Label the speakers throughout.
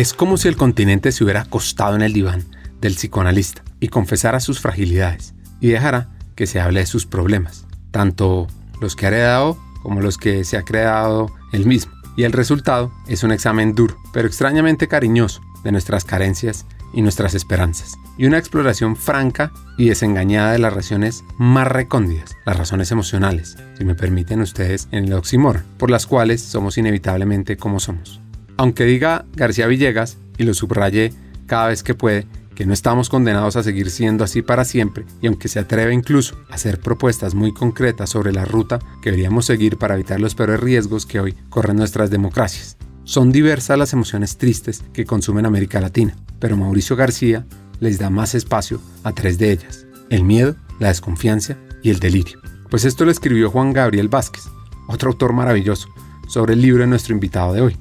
Speaker 1: Es como si el continente se hubiera acostado en el diván del psicoanalista y confesara sus fragilidades y dejara que se hable de sus problemas, tanto los que ha heredado como los que se ha creado él mismo. Y el resultado es un examen duro, pero extrañamente cariñoso de nuestras carencias y nuestras esperanzas, y una exploración franca y desengañada de las razones más recóndidas, las razones emocionales, si me permiten ustedes en el oxímoron, por las cuales somos inevitablemente como somos. Aunque diga García Villegas, y lo subraye cada vez que puede, que no estamos condenados a seguir siendo así para siempre, y aunque se atreve incluso a hacer propuestas muy concretas sobre la ruta que deberíamos seguir para evitar los peores riesgos que hoy corren nuestras democracias. Son diversas las emociones tristes que consumen América Latina, pero Mauricio García les da más espacio a tres de ellas, el miedo, la desconfianza y el delirio. Pues esto lo escribió Juan Gabriel Vázquez, otro autor maravilloso, sobre el libro de nuestro invitado de hoy,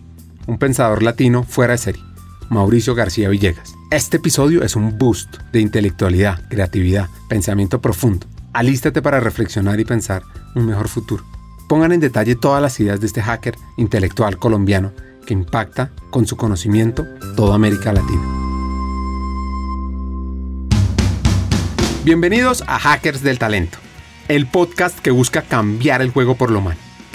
Speaker 1: un pensador latino fuera de serie, Mauricio García Villegas. Este episodio es un boost de intelectualidad, creatividad, pensamiento profundo. Alístate para reflexionar y pensar un mejor futuro. Pongan en detalle todas las ideas de este hacker intelectual colombiano que impacta con su conocimiento toda América Latina. Bienvenidos a Hackers del Talento, el podcast que busca cambiar el juego por lo malo.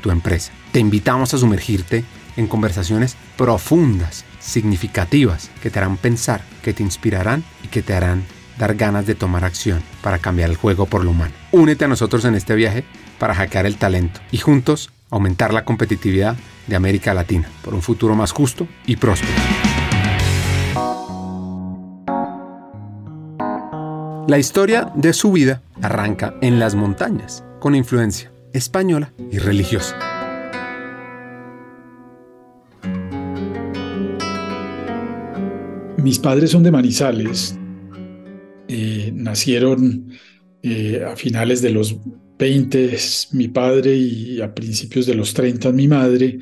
Speaker 1: tu empresa. Te invitamos a sumergirte en conversaciones profundas significativas que te harán pensar, que te inspirarán y que te harán dar ganas de tomar acción para cambiar el juego por lo humano. Únete a nosotros en este viaje para hackear el talento y juntos aumentar la competitividad de América Latina por un futuro más justo y próspero. La historia de su vida arranca en las montañas, con influencia española y religiosa.
Speaker 2: Mis padres son de Manizales. Eh, nacieron eh, a finales de los 20 mi padre y a principios de los 30 mi madre.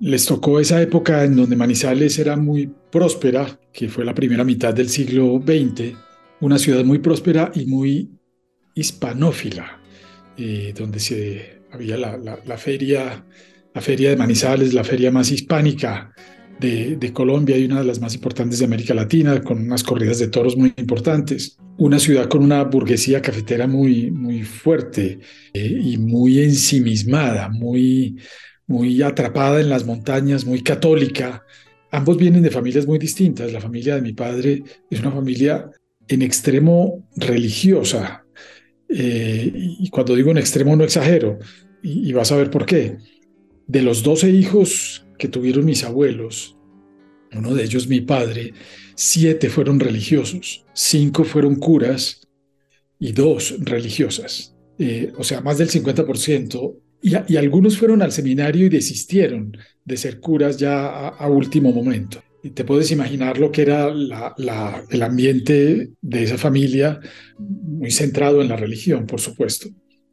Speaker 2: Les tocó esa época en donde Manizales era muy próspera, que fue la primera mitad del siglo XX, una ciudad muy próspera y muy hispanófila, eh, donde se, había la, feria, la feria de Manizales, la feria más hispánica de, Colombia y una de las más importantes de América Latina, con unas corridas de toros muy importantes. Una ciudad con una burguesía cafetera muy, muy fuerte eh, y muy ensimismada, muy, muy atrapada en las montañas, muy católica. Ambos vienen de familias muy distintas. La familia de mi padre es una familia en extremo religiosa. Eh, y cuando digo en extremo no exagero, y, vas a ver por qué. De los 12 hijos que tuvieron mis abuelos, uno de ellos mi padre, siete fueron religiosos, cinco fueron curas y dos religiosas. Eh, o sea, más del 50%. Y, y, algunos fueron al seminario y desistieron de ser curas ya a, último momento. Y te puedes imaginar lo que era la, el ambiente de esa familia, muy centrado en la religión, por supuesto.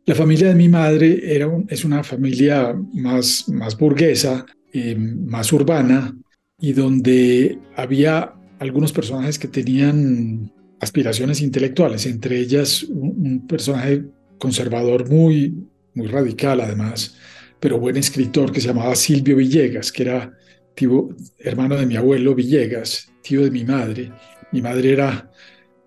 Speaker 2: La familia de mi madre era es una familia más, más burguesa, eh, más urbana, y donde había algunos personajes que tenían aspiraciones intelectuales, entre ellas un, personaje conservador muy, muy radical además, pero buen escritor que se llamaba Silvio Villegas, que era hermano de mi abuelo Villegas, tío de mi madre. Mi madre era,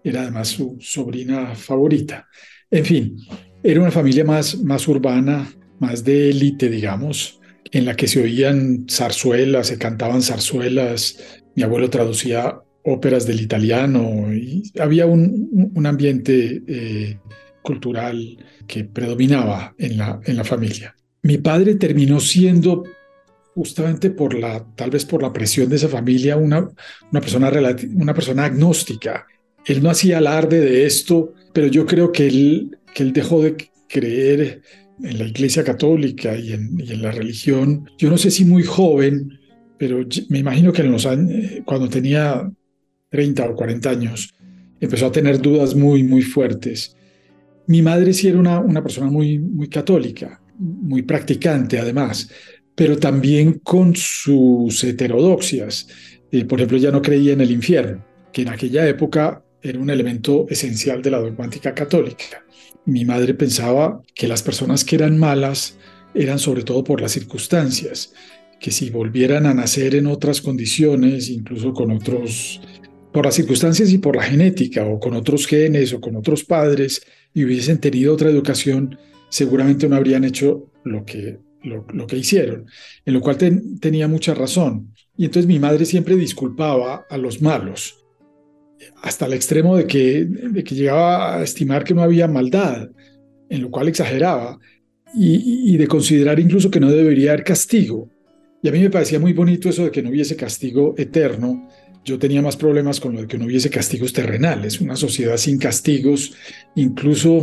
Speaker 2: era además su sobrina favorita. En fin, era una familia más, más urbana, más de élite, digamos, en la que se oían zarzuelas, se cantaban zarzuelas, mi abuelo traducía óperas del italiano y había un, un ambiente eh, cultural que predominaba en la, en la familia. Mi padre terminó siendo justamente por la, tal vez por la presión de esa familia, una, una, persona, una persona agnóstica. Él no hacía alarde de esto, pero yo creo que él, que él dejó de creer en la Iglesia Católica y en, la religión, yo no sé si muy joven, pero me imagino que en los años, cuando tenía 30 o 40 años, empezó a tener dudas muy, muy fuertes. Mi madre sí era una, una persona muy, muy católica, muy practicante además, pero también con sus heterodoxias. Eh, por ejemplo, ella no creía en el infierno, que en aquella época era un elemento esencial de la dogmática católica. Mi madre pensaba que las personas que eran malas eran sobre todo por las circunstancias, que si volvieran a nacer en otras condiciones, incluso con otros, por las circunstancias y por la genética, o con otros genes, o con otros padres, y hubiesen tenido otra educación, seguramente no habrían hecho lo que, lo, que hicieron, en lo cual tenía mucha razón. Y entonces mi madre siempre disculpaba a los malos, hasta el extremo de que, llegaba a estimar que no había maldad, en lo cual exageraba, y, y de considerar incluso que no debería haber castigo. Y a mí me parecía muy bonito eso de que no hubiese castigo eterno. Yo tenía más problemas con lo de que no hubiese castigos terrenales. Una sociedad sin castigos, incluso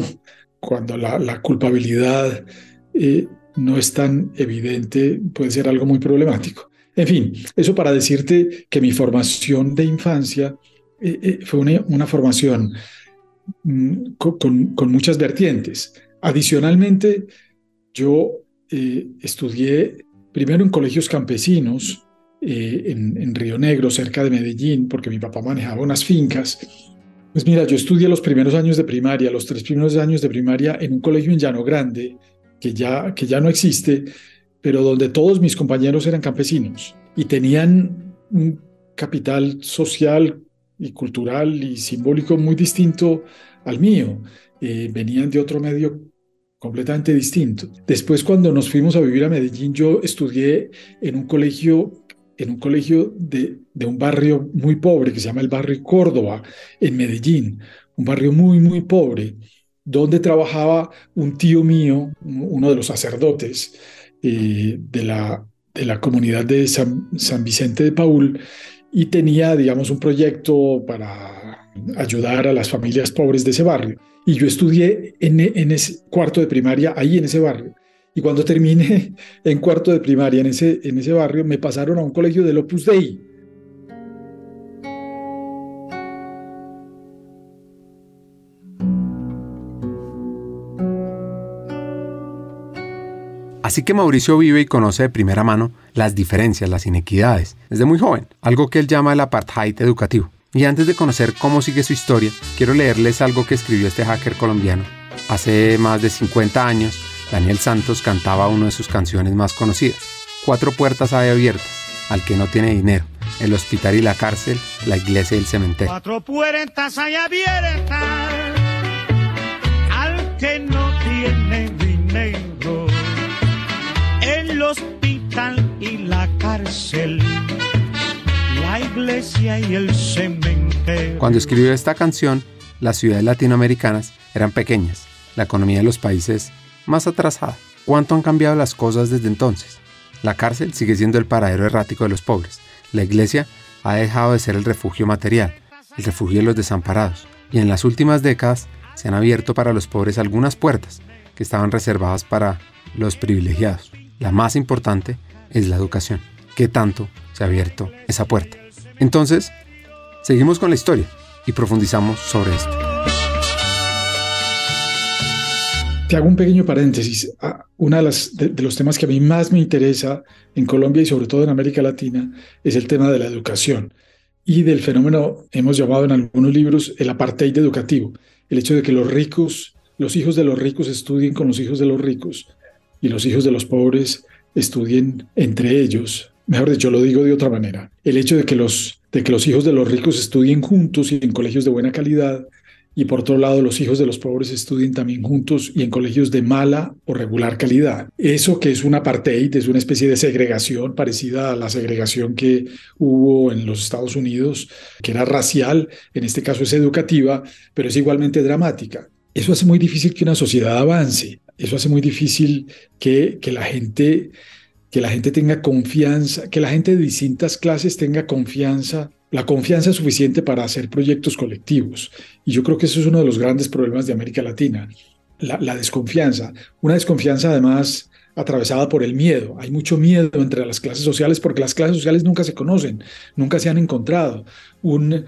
Speaker 2: cuando la, culpabilidad eh, no es tan evidente, puede ser algo muy problemático. En fin, eso para decirte que mi formación de infancia eh, eh, fue una, formación mm, con, muchas vertientes. Adicionalmente, yo estudié primero en colegios campesinos, en, en, Río Negro, cerca de Medellín, porque mi papá manejaba unas fincas. Pues mira, yo estudié los primeros años de primaria, los tres primeros años de primaria en un colegio en Llano Grande, que ya, que ya no existe, pero donde todos mis compañeros eran campesinos y tenían un capital social y cultural y simbólico muy distinto al mío. Eh, venían de otro medio completamente distinto. Después, cuando nos fuimos a vivir a Medellín, yo estudié en un colegio, en un colegio de, de un barrio muy pobre que se llama el barrio Córdoba, en Medellín, un barrio muy, muy pobre, donde trabajaba un tío mío, uno de los sacerdotes eh, de, la, de la comunidad de San, San Vicente de Paul, y tenía, digamos, un proyecto para ayudar a las familias pobres de ese barrio. Y yo estudié en, en ese cuarto de primaria ahí en ese barrio. Y cuando terminé en cuarto de primaria en ese, en ese barrio, me pasaron a un colegio del Opus Dei.
Speaker 1: Así que Mauricio vive y conoce de primera mano las diferencias, las inequidades, desde muy joven, algo que él llama el apartheid educativo. Y antes de conocer cómo sigue su historia, quiero leerles algo que escribió este hacker colombiano. Hace más de 50 años, Daniel Santos cantaba una de sus canciones más conocidas. Cuatro puertas hay abiertas, al que no tiene dinero, el hospital y la cárcel, la iglesia y el cementerio.
Speaker 3: Cuatro puertas abiertas, al que no tiene y la cárcel iglesia y el cementerio.
Speaker 1: Cuando escribió esta canción, las ciudades latinoamericanas eran pequeñas, la economía de los países más atrasada. ¿Cuánto han cambiado las cosas desde entonces? La cárcel sigue siendo el paradero errático de los pobres. La iglesia ha dejado de ser el refugio material, el refugio de los desamparados. Y en las últimas décadas se han abierto para los pobres algunas puertas que estaban reservadas para los privilegiados. La más importante es la educación. ¿Qué tanto se ha abierto esa puerta? Entonces, seguimos con la historia y profundizamos sobre esto.
Speaker 2: Te hago un pequeño paréntesis. Ah, Uno de, de, los temas que a mí más me interesa en Colombia y sobre todo en América Latina es el tema de la educación y del fenómeno, hemos llamado en algunos libros, el apartheid educativo. El hecho de que los ricos, los hijos de los ricos estudien con los hijos de los ricos y los hijos de los pobres estudien entre ellos mejor dicho, lo digo de otra manera, el hecho de que los, de que los hijos de los ricos estudien juntos y en colegios de buena calidad, y por otro lado los hijos de los pobres estudien también juntos y en colegios de mala o regular calidad. Eso que es un apartheid, es una especie de segregación parecida a la segregación que hubo en los Estados Unidos, que era racial, en este caso es educativa, pero es igualmente dramática. Eso hace muy difícil que una sociedad avance, eso hace muy difícil que, que la gente que la gente tenga confianza, que la gente de distintas clases tenga confianza, la confianza suficiente para hacer proyectos colectivos. Y yo creo que eso es uno de los grandes problemas de América Latina, la, desconfianza. Una desconfianza además atravesada por el miedo. Hay mucho miedo entre las clases sociales porque las clases sociales nunca se conocen, nunca se han encontrado. Un, eh,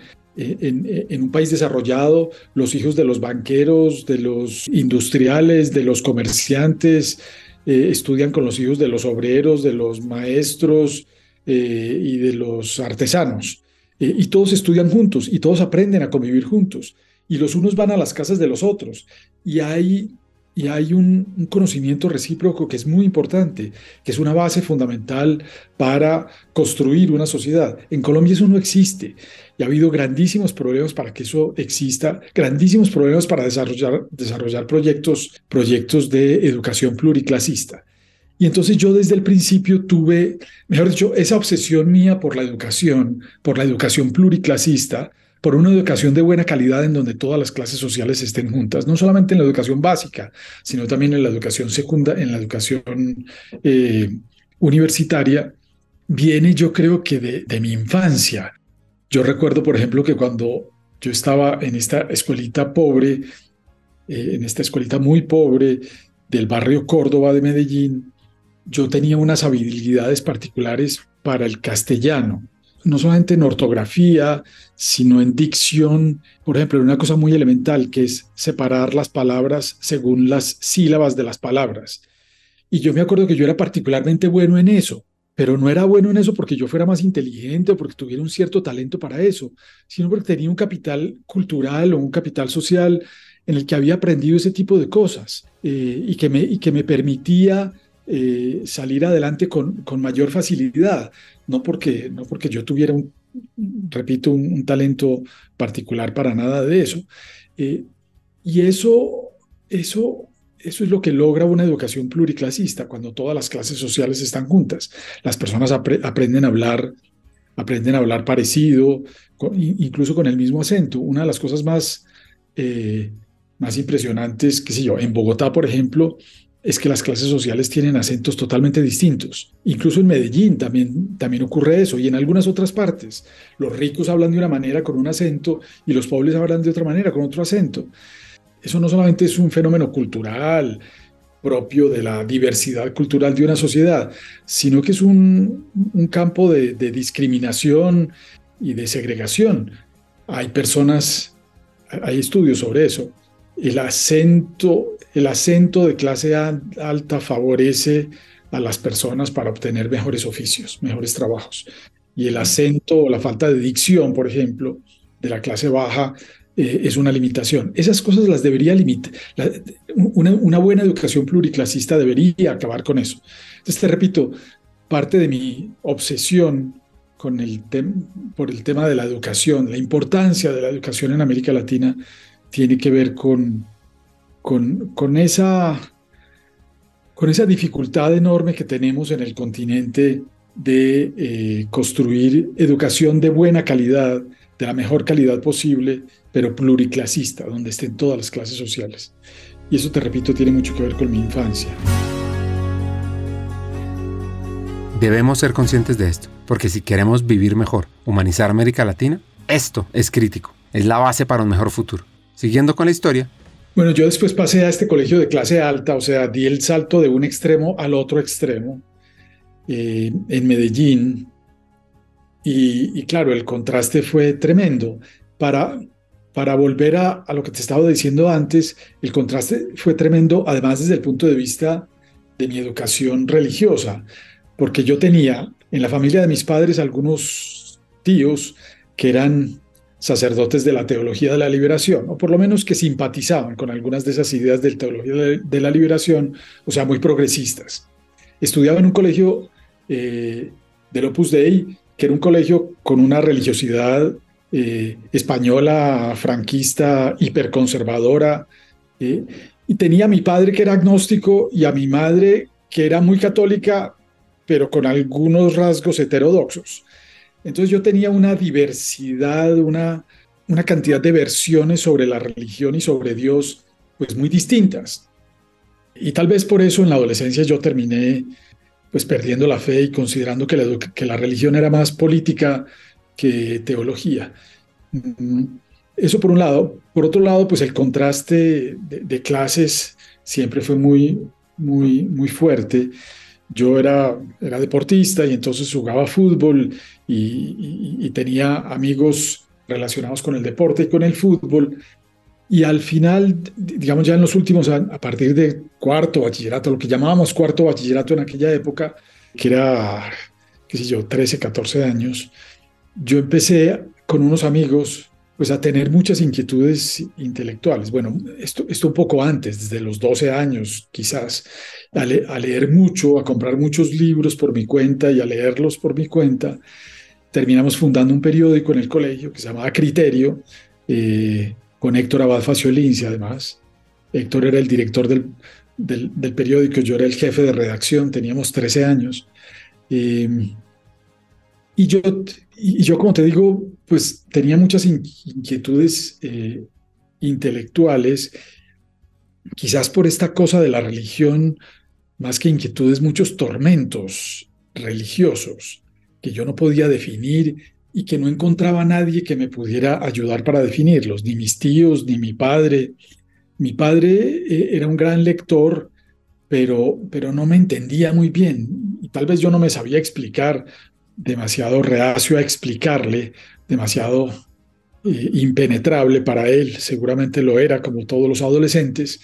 Speaker 2: en, en, un país desarrollado, los hijos de los banqueros, de los industriales, de los comerciantes, eh, estudian con los hijos de los obreros, de los maestros eh, y de los artesanos. Eh, y todos estudian juntos y todos aprenden a convivir juntos. Y los unos van a las casas de los otros. Y hay y hay un, conocimiento recíproco que es muy importante, que es una base fundamental para construir una sociedad. En Colombia eso no existe y ha habido grandísimos problemas para que eso exista, grandísimos problemas para desarrollar, proyectos, proyectos de educación pluriclasista. Y entonces yo desde el principio tuve, mejor dicho, esa obsesión mía por la educación, por la educación pluriclasista, por una educación de buena calidad en donde todas las clases sociales estén juntas, no solamente en la educación básica, sino también en la educación secundaria, en la educación eh, universitaria, viene yo creo que de, mi infancia. Yo recuerdo, por ejemplo, que cuando yo estaba en esta escuelita pobre, eh, en esta escuelita muy pobre del barrio Córdoba de Medellín, yo tenía unas habilidades particulares para el castellano. No solamente en ortografía, sino en dicción, por ejemplo, una cosa muy elemental que es separar las palabras según las sílabas de las palabras. Y yo me acuerdo que yo era particularmente bueno en eso, pero no era bueno en eso porque yo fuera más inteligente o porque tuviera un cierto talento para eso, sino porque tenía un capital cultural o un capital social en el que había aprendido ese tipo de cosas eh, y, que me, y que me permitía eh, salir adelante con, con, mayor facilidad, no porque, no porque yo tuviera un, repito, un, talento particular para nada de eso. Eh, y eso, eso, eso es lo que logra una educación pluriclasista, cuando todas las clases sociales están juntas. Las personas aprenden a hablar, aprenden a hablar parecido, incluso con el mismo acento. Una de las cosas más, eh, más impresionantes, qué sé yo, en Bogotá, por ejemplo, es que las clases sociales tienen acentos totalmente distintos. Incluso en Medellín también, también ocurre eso y en algunas otras partes. Los ricos hablan de una manera con un acento y los pobres hablan de otra manera con otro acento. Eso no solamente es un fenómeno cultural propio de la diversidad cultural de una sociedad, sino que es un, un campo de, de discriminación y de segregación. Hay personas, hay estudios sobre eso. El acento el acento de clase alta favorece a las personas para obtener mejores oficios, mejores trabajos. Y el acento o la falta de dicción, por ejemplo, de la clase baja eh, es una limitación. Esas cosas las debería limitar. Una, buena educación pluriclasista debería acabar con eso. Entonces, te repito, parte de mi obsesión con el por el tema de la educación, la importancia de la educación en América Latina, tiene que ver con con, esa, con esa dificultad enorme que tenemos en el continente de eh, construir educación de buena calidad, de la mejor calidad posible, pero pluriclasista, donde estén todas las clases sociales. Y eso, te repito, tiene mucho que ver con mi infancia.
Speaker 1: Debemos ser conscientes de esto, porque si queremos vivir mejor, humanizar América Latina, esto es crítico, es la base para un mejor futuro. Siguiendo con la historia,
Speaker 2: bueno, yo después pasé a este colegio de clase alta, o sea, di el salto de un extremo al otro extremo eh, en Medellín. Y, claro, el contraste fue tremendo. Para, para volver a, lo que te estaba diciendo antes, el contraste fue tremendo, además desde el punto de vista de mi educación religiosa, porque yo tenía en la familia de mis padres algunos tíos que eran sacerdotes de la teología de la liberación, o por lo menos que simpatizaban con algunas de esas ideas de teología de la liberación, o sea, muy progresistas. Estudiaba en un colegio eh, del Opus Dei, que era un colegio con una religiosidad eh, española, franquista, hiperconservadora, eh, y tenía a mi padre que era agnóstico y a mi madre que era muy católica, pero con algunos rasgos heterodoxos. Entonces yo tenía una diversidad, una, una cantidad de versiones sobre la religión y sobre Dios, pues muy distintas. Y tal vez por eso en la adolescencia yo terminé pues perdiendo la fe y considerando que la, que la religión era más política que teología. Mm, Eso por un lado. Por otro lado, pues el contraste de, clases siempre fue muy, muy, muy fuerte. Yo era, era deportista y entonces jugaba fútbol y, tenía amigos relacionados con el deporte y con el fútbol. Y al final, digamos ya en los últimos, a partir de cuarto bachillerato, lo que llamábamos cuarto bachillerato en aquella época, que era, qué sé yo, 13, 14 años, yo empecé con unos amigos pues a tener muchas inquietudes intelectuales. Bueno, esto, esto un poco antes, desde los 12 años quizás, a, leer mucho, a comprar muchos libros por mi cuenta y a leerlos por mi cuenta. Terminamos fundando un periódico en el colegio que se llamaba Criterio, eh, con Héctor Abad Faciolins además. Héctor era el director del, del, periódico, yo era el jefe de redacción, teníamos 13 años. Eh, y yo, y yo, como te digo, pues tenía muchas inquietudes eh, intelectuales, quizás por esta cosa de la religión, más que inquietudes, muchos tormentos religiosos que yo no podía definir y que no encontraba nadie que me pudiera ayudar para definirlos, ni mis tíos, ni mi padre. Mi padre eh, era un gran lector, pero, pero no me entendía muy bien y tal vez yo no me sabía explicar demasiado reacio a explicarle, demasiado eh, impenetrable para él, seguramente lo era como todos los adolescentes,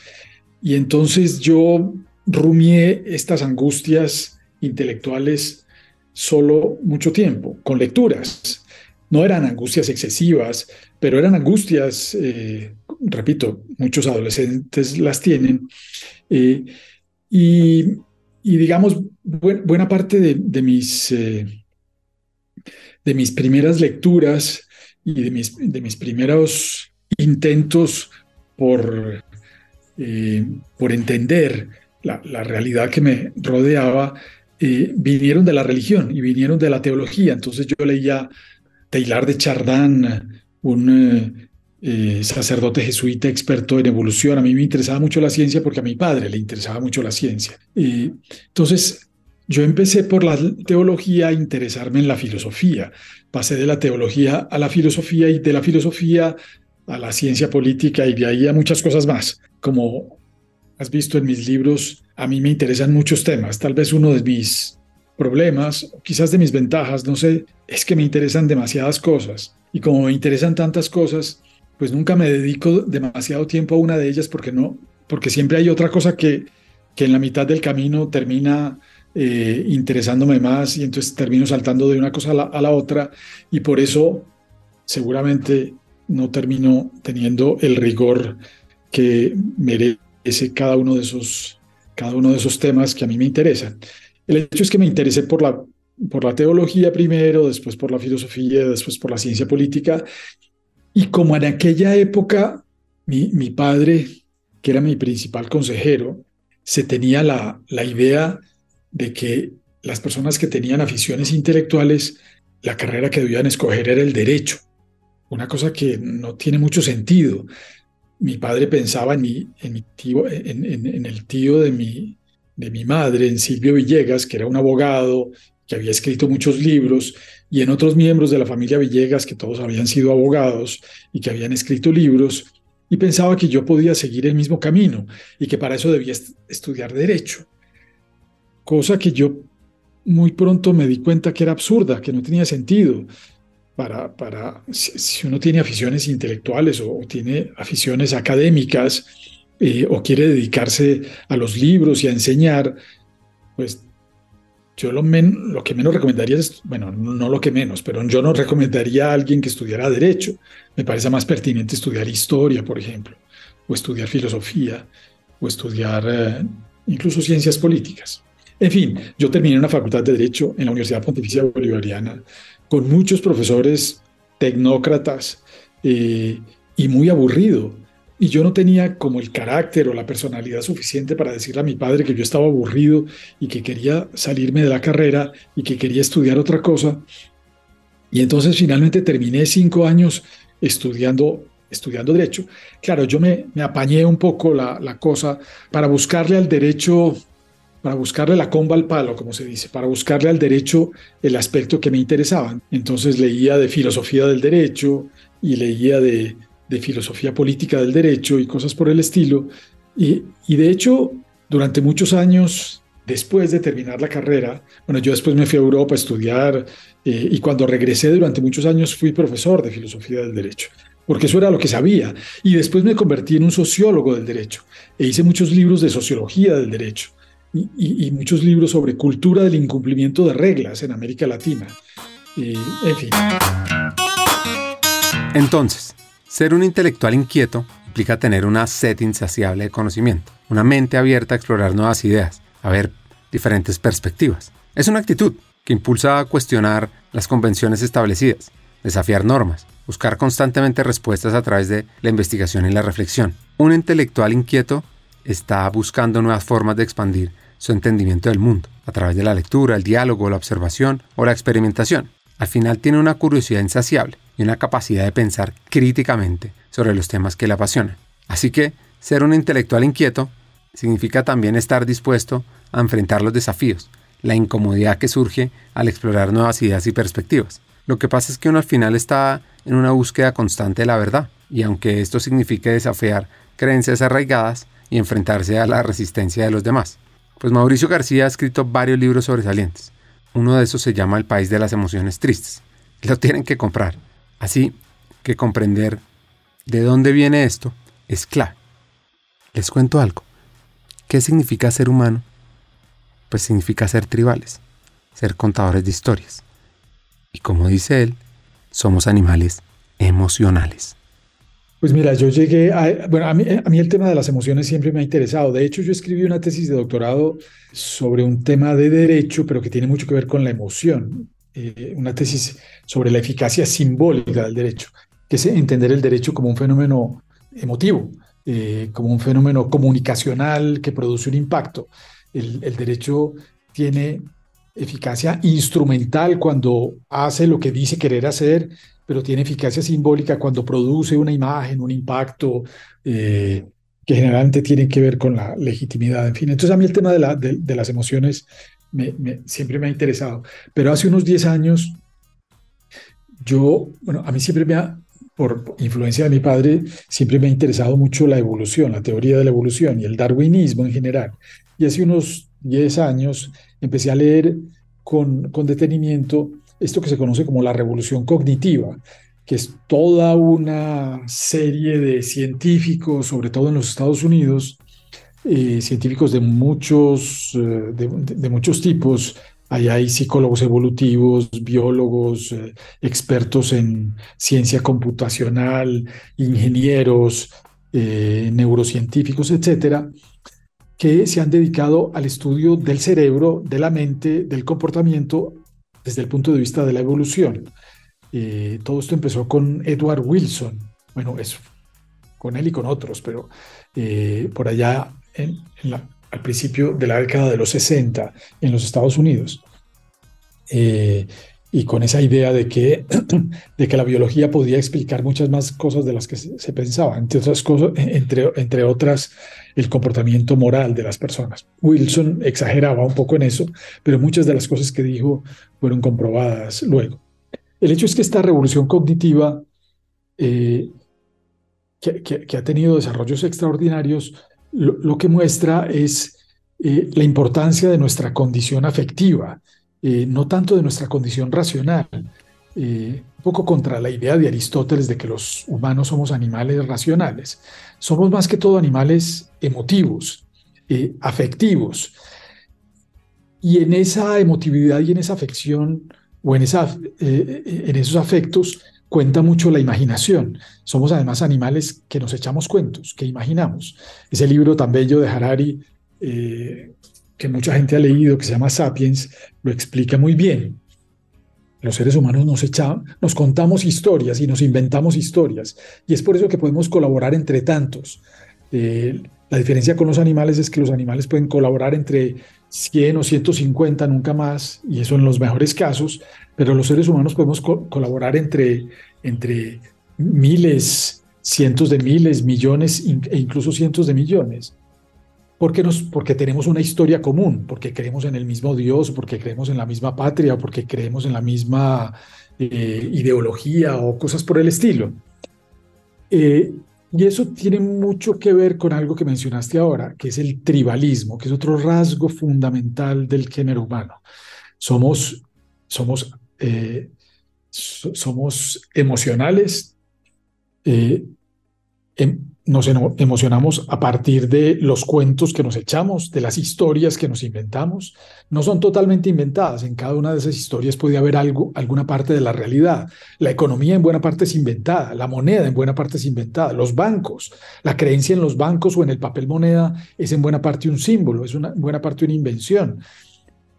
Speaker 2: y entonces yo rumié estas angustias intelectuales solo mucho tiempo, con lecturas. No eran angustias excesivas, pero eran angustias, eh, repito, muchos adolescentes las tienen, eh, y, digamos, buena parte de, mis de mis primeras lecturas y de mis, de mis primeros intentos por, eh, por entender la, realidad que me rodeaba, eh, vinieron de la religión y vinieron de la teología. Entonces yo leía Taylor de Chardin, un eh, sacerdote jesuita experto en evolución. A mí me interesaba mucho la ciencia porque a mi padre le interesaba mucho la ciencia. entonces yo empecé por la teología a interesarme en la filosofía. Pasé de la teología a la filosofía y de la filosofía a la ciencia política y de ahí a muchas cosas más. Como has visto en mis libros, a mí me interesan muchos temas. Tal vez uno de mis problemas, quizás de mis ventajas, no sé, es que me interesan demasiadas cosas. Y como me interesan tantas cosas, pues nunca me dedico demasiado tiempo a una de ellas porque no, porque siempre hay otra cosa que, que en la mitad del camino termina eh, interesándome más y entonces termino saltando de una cosa a la, otra y por eso seguramente no termino teniendo el rigor que merece cada uno de esos, cada uno de esos temas que a mí me interesan. El hecho es que me interesé por la, por la teología primero, después por la filosofía, después por la ciencia política. Y como en aquella época mi, mi padre, que era mi principal consejero, se tenía la, la idea de que las personas que tenían aficiones intelectuales, la carrera que debían escoger era el derecho, una cosa que no tiene mucho sentido. Mi padre pensaba en, mi, en, tío, en, el tío de mi, de mi madre, en Silvio Villegas, que era un abogado, que había escrito muchos libros, y en otros miembros de la familia Villegas, que todos habían sido abogados y que habían escrito libros, y pensaba que yo podía seguir el mismo camino y que para eso debía estudiar derecho cosa que yo muy pronto me di cuenta que era absurda, que no tenía sentido. Para, si, uno tiene aficiones intelectuales o, tiene aficiones académicas eh, o quiere dedicarse a los libros y a enseñar, pues yo lo, lo que menos recomendaría es, bueno, no lo que menos, pero yo no recomendaría a alguien que estudiara derecho. Me parece más pertinente estudiar historia, por ejemplo, o estudiar filosofía, o estudiar eh, incluso ciencias políticas. En fin, yo terminé una facultad de Derecho en la Universidad Pontificia Bolivariana con muchos profesores tecnócratas eh, y muy aburrido. Y yo no tenía como el carácter o la personalidad suficiente para decirle a mi padre que yo estaba aburrido y que quería salirme de la carrera y que quería estudiar otra cosa. Y entonces finalmente terminé cinco años estudiando estudiando derecho. Claro, yo me, me apañé un poco la, la cosa para buscarle al derecho para buscarle la comba al palo, como se dice, para buscarle al derecho el aspecto que me interesaba. Entonces leía de filosofía del derecho y leía de, filosofía política del derecho y cosas por el estilo. Y, y de hecho, durante muchos años, después de terminar la carrera, bueno, yo después me fui a Europa a estudiar eh, y cuando regresé durante muchos años fui profesor de filosofía del derecho, porque eso era lo que sabía. Y después me convertí en un sociólogo del derecho e hice muchos libros de sociología del derecho y, muchos libros sobre cultura del incumplimiento de reglas en América Latina. Y, en fin.
Speaker 1: Entonces, ser un intelectual inquieto implica tener una sed insaciable de conocimiento, una mente abierta a explorar nuevas ideas, a ver diferentes perspectivas. Es una actitud que impulsa a cuestionar las convenciones establecidas, desafiar normas, buscar constantemente respuestas a través de la investigación y la reflexión. Un intelectual inquieto está buscando nuevas formas de expandir su entendimiento del mundo, a través de la lectura, el diálogo, la observación o la experimentación. Al final tiene una curiosidad insaciable y una capacidad de pensar críticamente sobre los temas que le apasionan. Así que ser un intelectual inquieto significa también estar dispuesto a enfrentar los desafíos, la incomodidad que surge al explorar nuevas ideas y perspectivas. Lo que pasa es que uno al final está en una búsqueda constante de la verdad, y aunque esto signifique desafiar creencias arraigadas y enfrentarse a la resistencia de los demás. Pues Mauricio García ha escrito varios libros sobresalientes. Uno de esos se llama El país de las emociones tristes. Lo tienen que comprar. Así que comprender de dónde viene esto es clave. Les cuento algo. ¿Qué significa ser humano? Pues significa ser tribales, ser contadores de historias. Y como dice él, somos animales emocionales.
Speaker 2: Pues mira, yo llegué a, bueno, a mí, el tema de las emociones siempre me ha interesado. De hecho, yo escribí una tesis de doctorado sobre un tema de derecho, pero que tiene mucho que ver con la emoción. Eh, una tesis sobre la eficacia simbólica del derecho, que es entender el derecho como un fenómeno emotivo, eh, como un fenómeno comunicacional que produce un impacto. El derecho tiene eficacia instrumental cuando hace lo que dice querer hacer pero tiene eficacia simbólica cuando produce una imagen, un impacto eh, que generalmente tiene que ver con la legitimidad. En fin, entonces a mí el tema de, la, de, las emociones siempre me ha interesado. Pero hace unos 10 años, yo, bueno, a mí siempre me ha, por influencia de mi padre, siempre me ha interesado mucho la evolución, la teoría de la evolución y el darwinismo en general. Y hace unos 10 años empecé a leer con, con detenimiento esto que se conoce como la revolución cognitiva, que es toda una serie de científicos, sobre todo en los Estados Unidos, eh, científicos de muchos, eh, de, muchos tipos. Ahí hay psicólogos evolutivos, biólogos, eh, expertos en ciencia computacional, ingenieros, neurocientíficos, etcétera, que se han dedicado al estudio del cerebro, de la mente, del comportamiento desde el punto de vista de la evolución. Eh, todo esto empezó con Edward Wilson, bueno, eso, con él y con otros, pero eh, por allá al principio de la década de los 60 en los Estados Unidos. Eh, y con esa idea de que, de que la biología podía explicar muchas más cosas de las que se, pensaba, entre otras, cosas, entre, entre otras el comportamiento moral de las personas. Wilson exageraba un poco en eso, pero muchas de las cosas que dijo fueron comprobadas luego. El hecho es que esta revolución cognitiva, eh, que, ha tenido desarrollos extraordinarios, lo, que muestra es eh, la importancia de nuestra condición afectiva, eh, no tanto de nuestra condición racional, eh, un poco contra la idea de Aristóteles de que los humanos somos animales racionales. Somos más que todo animales emotivos, eh, afectivos. Y en esa emotividad y en esa afección o en, esa, en esos afectos cuenta mucho la imaginación. Somos además animales que nos echamos cuentos, que imaginamos. Ese libro tan bello de Harari, que mucha gente ha leído, que se llama Sapiens, lo explica muy bien. Los seres humanos nos, echamos, nos contamos historias y nos inventamos historias. Y es por eso que podemos colaborar entre tantos. Eh, la diferencia con los animales es que los animales pueden colaborar entre 100 o 150, nunca más, y eso en los mejores casos, pero los seres humanos podemos colaborar entre, entre miles, cientos de miles, millones e incluso cientos de millones. Porque, nos, porque tenemos una historia común, porque creemos en el mismo Dios, porque creemos en la misma patria, porque creemos en la misma eh, ideología o cosas por el estilo. Eh, y eso tiene mucho que ver con algo que mencionaste ahora, que es el tribalismo, que es otro rasgo fundamental del género humano. Somos, somos, eh, somos emocionales, eh, em, nos emocionamos a partir de los cuentos que nos echamos, de las historias que nos inventamos. No son totalmente inventadas. En cada una de esas historias puede haber algo, alguna parte de la realidad. La economía en buena parte es inventada, la moneda en buena parte es inventada, los bancos, la creencia en los bancos o en el papel moneda es en buena parte un símbolo, es una, en buena parte una invención.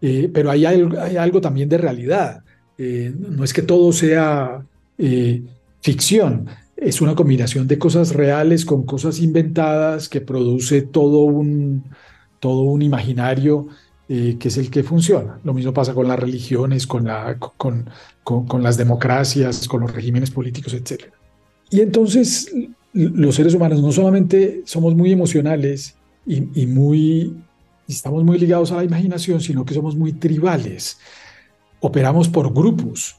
Speaker 2: Eh, pero hay algo, hay algo, también de realidad. Eh, no es que todo sea eh, ficción es una combinación de cosas reales con cosas inventadas que produce todo un, todo un imaginario eh, que es el que funciona. Lo mismo pasa con las religiones, con, la, con, con, las democracias, con los regímenes políticos, etc. Y entonces los seres humanos no solamente somos muy emocionales y, y muy, estamos muy ligados a la imaginación, sino que somos muy tribales. Operamos por grupos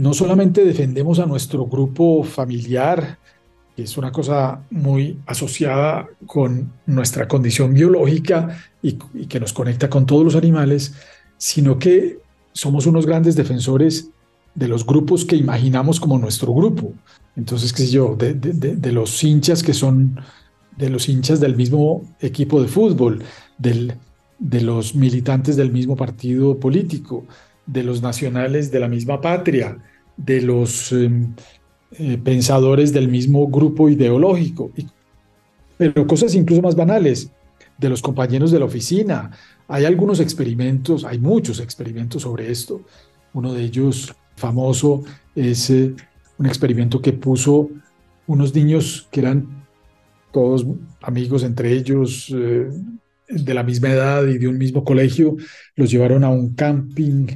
Speaker 2: no solamente defendemos a nuestro grupo familiar, que es una cosa muy asociada con nuestra condición biológica y, que nos conecta con todos los animales, sino que somos unos grandes defensores de los grupos que imaginamos como nuestro grupo. Entonces, qué sé yo, de, los hinchas que son de los hinchas del mismo equipo de fútbol, de los militantes del mismo partido político, de los nacionales de la misma patria, de los em, eh, pensadores del mismo grupo ideológico, pero cosas incluso más banales, de los compañeros de la oficina. Hay algunos experimentos, hay muchos experimentos sobre esto. Uno de ellos famoso es eh, un experimento que puso unos niños que eran todos amigos entre ellos, eh, de la misma edad y de un mismo colegio, los llevaron a un camping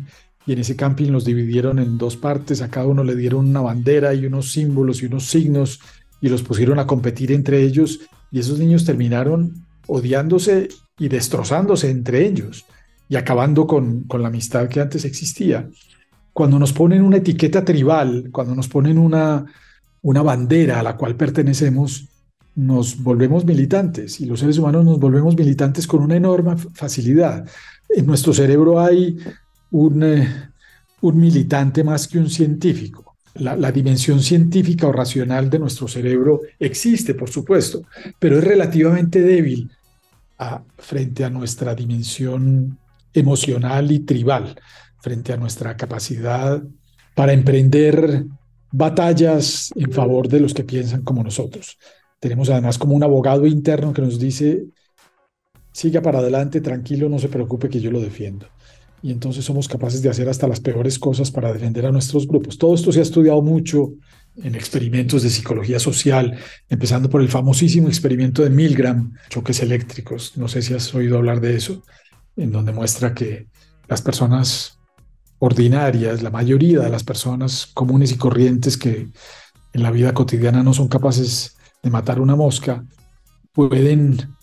Speaker 2: y en ese camping los dividieron en dos partes, a cada uno le dieron una bandera y unos símbolos y unos signos y los pusieron a competir entre ellos y esos niños terminaron odiándose y destrozándose entre ellos y acabando con, con la amistad que antes existía. Cuando nos ponen una etiqueta tribal, cuando nos ponen una, una bandera a la cual pertenecemos, nos volvemos militantes y los seres humanos nos volvemos militantes con una enorme facilidad. En nuestro cerebro hay eh, un, militante más que un científico. La, dimensión científica o racional de nuestro cerebro existe, por supuesto, pero es relativamente débil frente a nuestra dimensión emocional y tribal, frente a nuestra capacidad para emprender batallas en favor de los que piensan como nosotros. Tenemos además como un abogado interno que nos dice, siga para adelante, tranquilo, no se preocupe que yo lo defiendo y entonces somos capaces de hacer hasta las peores cosas para defender a nuestros grupos. Todo esto se ha estudiado mucho en experimentos de psicología social, empezando por el famosísimo experimento de Milgram, choques eléctricos. No sé si has oído hablar de eso, en donde muestra que las personas ordinarias, la mayoría de las personas comunes y corrientes que en la vida cotidiana no son capaces de matar una mosca, pueden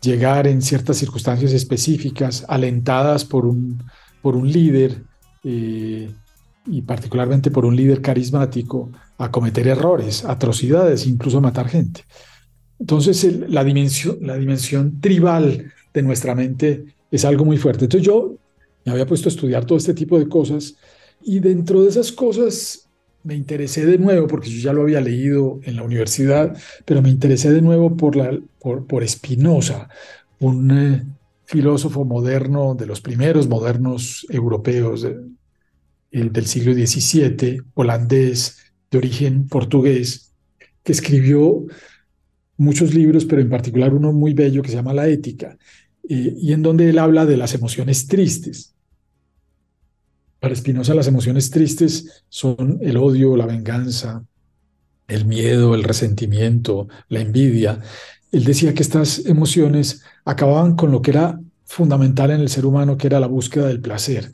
Speaker 2: llegar en ciertas circunstancias específicas, alentadas por un por un líder eh, y particularmente por un líder carismático a cometer errores, atrocidades, incluso matar gente. Entonces la, dimensión, la dimensión tribal de nuestra mente es algo muy fuerte. Entonces yo me había puesto a estudiar todo este tipo de cosas y dentro de esas cosas me interesé de nuevo, porque yo ya lo había leído en la universidad, pero me interesé de nuevo por, la, por, por Spinoza, un, eh, filósofo moderno, de los primeros modernos europeos del siglo XVII, holandés, de origen portugués, que escribió muchos libros, pero en particular uno muy bello que se llama La Ética, y en donde él habla de las emociones tristes. Para Spinoza las emociones tristes son el odio, la venganza, el miedo, el resentimiento, la envidia. Él decía que estas emociones acababan con lo que era fundamental en el ser humano, que era la búsqueda del placer.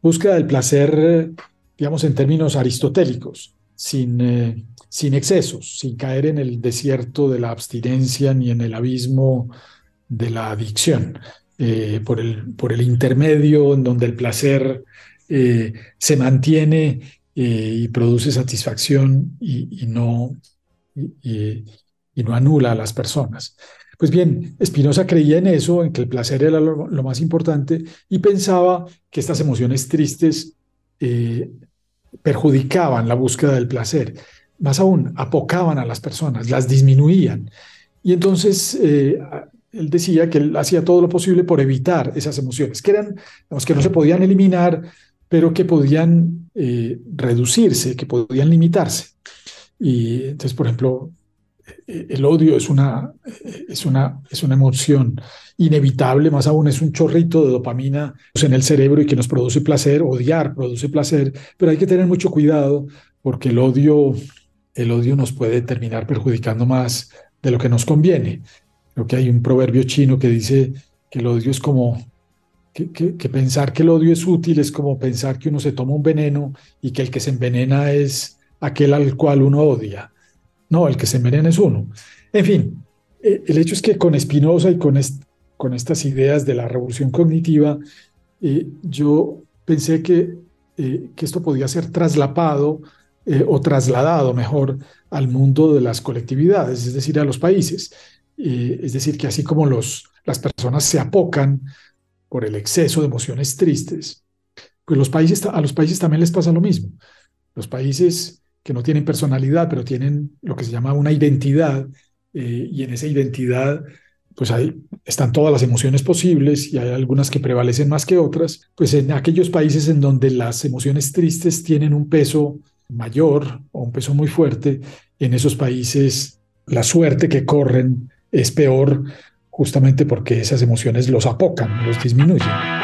Speaker 2: Búsqueda del placer, digamos, en términos aristotélicos, sin, eh, sin excesos, sin caer en el desierto de la abstinencia ni en el abismo de la adicción, eh, por, el, por el intermedio en donde el placer eh, se mantiene y produce satisfacción y, no, no anula a las personas. Pues bien, Spinoza creía en eso, en que el placer era lo, más importante y pensaba que estas emociones tristes eh, perjudicaban la búsqueda del placer. Más aún, apocaban a las personas, las disminuían. Y entonces eh, él decía que él hacía todo lo posible por evitar esas emociones, que eran, los que no se podían eliminar, pero que podían eh, reducirse, que podían limitarse. Y entonces, por ejemplo, el odio es una, es, una, es una emoción inevitable, más aún es un chorrito de dopamina en el cerebro y que nos produce placer, odiar produce placer, pero hay que tener mucho cuidado porque el odio, el odio nos puede terminar perjudicando más de lo que nos conviene. Creo que hay un proverbio chino que dice que el odio es como, que, que, pensar que el odio es útil es como pensar que uno se toma un veneno y que el que se envenena es aquel al cual uno odia. No, el que se envenena es uno. En fin, eh, el hecho es que con Spinoza y con, con estas ideas de la revolución cognitiva, eh, yo pensé que, eh, que esto podía ser traslapado o trasladado mejor al mundo de las colectividades, es decir, a los países. es decir, que así como los, las personas se apocan por el exceso de emociones tristes, pues los países, a los países también les pasa lo mismo. Los países que no tienen personalidad, pero tienen lo que se llama una identidad, eh, y en esa identidad pues ahí están todas las emociones posibles y hay algunas que prevalecen más que otras, pues en aquellos países en donde las emociones tristes tienen un peso mayor o un peso muy fuerte, en esos países la suerte que corren es peor justamente porque esas emociones los apocan, los disminuyen.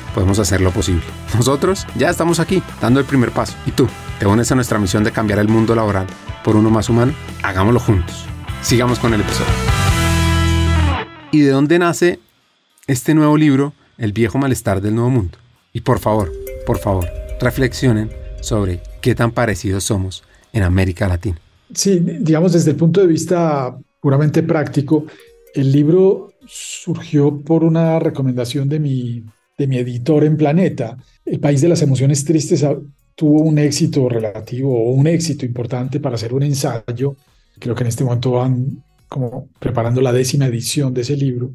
Speaker 1: podemos hacer lo posible. Nosotros ya estamos aquí, dando el primer paso. ¿Y tú? ¿Te unes a nuestra misión de cambiar el mundo laboral por uno más humano? Hagámoslo juntos. Sigamos con el episodio. ¿Y de dónde nace este nuevo libro, El viejo malestar del nuevo mundo? Y por favor, por favor, reflexionen sobre qué tan parecidos somos en América Latina.
Speaker 2: Sí, digamos desde el punto de vista puramente práctico, el libro surgió por una recomendación de mi de mi editor en Planeta. El País de las Emociones Tristes tuvo un éxito relativo o un éxito importante para hacer un ensayo. Creo que en este momento van como preparando la décima edición de ese libro.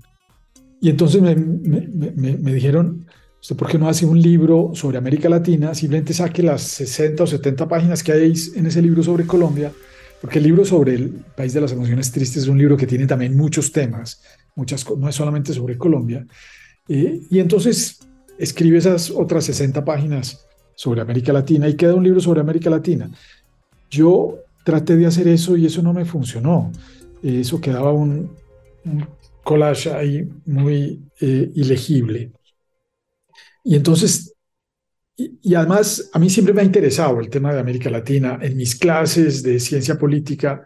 Speaker 2: Y entonces me, me, dijeron, ¿usted por qué no hace un libro sobre América Latina? Simplemente saque las 60 o 70 páginas que hay en ese libro sobre Colombia, porque el libro sobre el País de las Emociones Tristes es un libro que tiene también muchos temas, muchas, no es solamente sobre Colombia. Eh, y entonces escribe esas otras 60 páginas sobre América Latina y queda un libro sobre América Latina. Yo traté de hacer eso y eso no me funcionó. Eso quedaba un, collage ahí muy eh, ilegible. Y entonces, y, además a mí siempre me ha interesado el tema de América Latina. En mis clases de ciencia política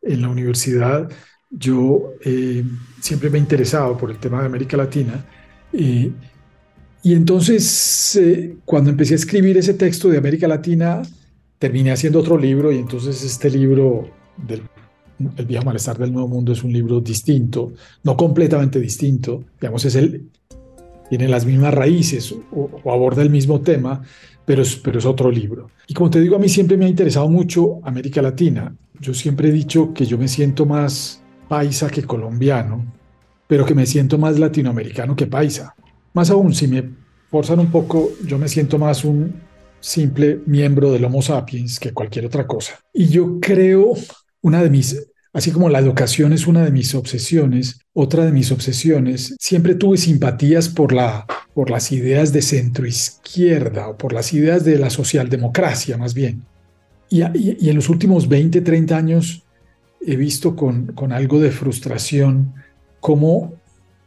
Speaker 2: en la universidad, yo eh, siempre me he interesado por el tema de América Latina y, entonces, eh, cuando empecé a escribir ese texto de América Latina, terminé haciendo otro libro y entonces este libro del El viejo malestar del nuevo mundo es un libro distinto, no completamente distinto, digamos, es el, tiene las mismas raíces o, aborda el mismo tema, pero es, pero es otro libro. Y como te digo, a mí siempre me ha interesado mucho América Latina. Yo siempre he dicho que yo me siento más paisa que colombiano pero que me siento más latinoamericano que paisa. Más aún, si me forzan un poco, yo me siento más un simple miembro del Homo sapiens que cualquier otra cosa. Y yo creo, una de mis, así como la educación es una de mis obsesiones, otra de mis obsesiones, siempre tuve simpatías por, la, por las ideas de centro izquierda o por las ideas de la socialdemocracia más bien. y, y, en los últimos 20, 30 años he visto con, con algo de frustración cómo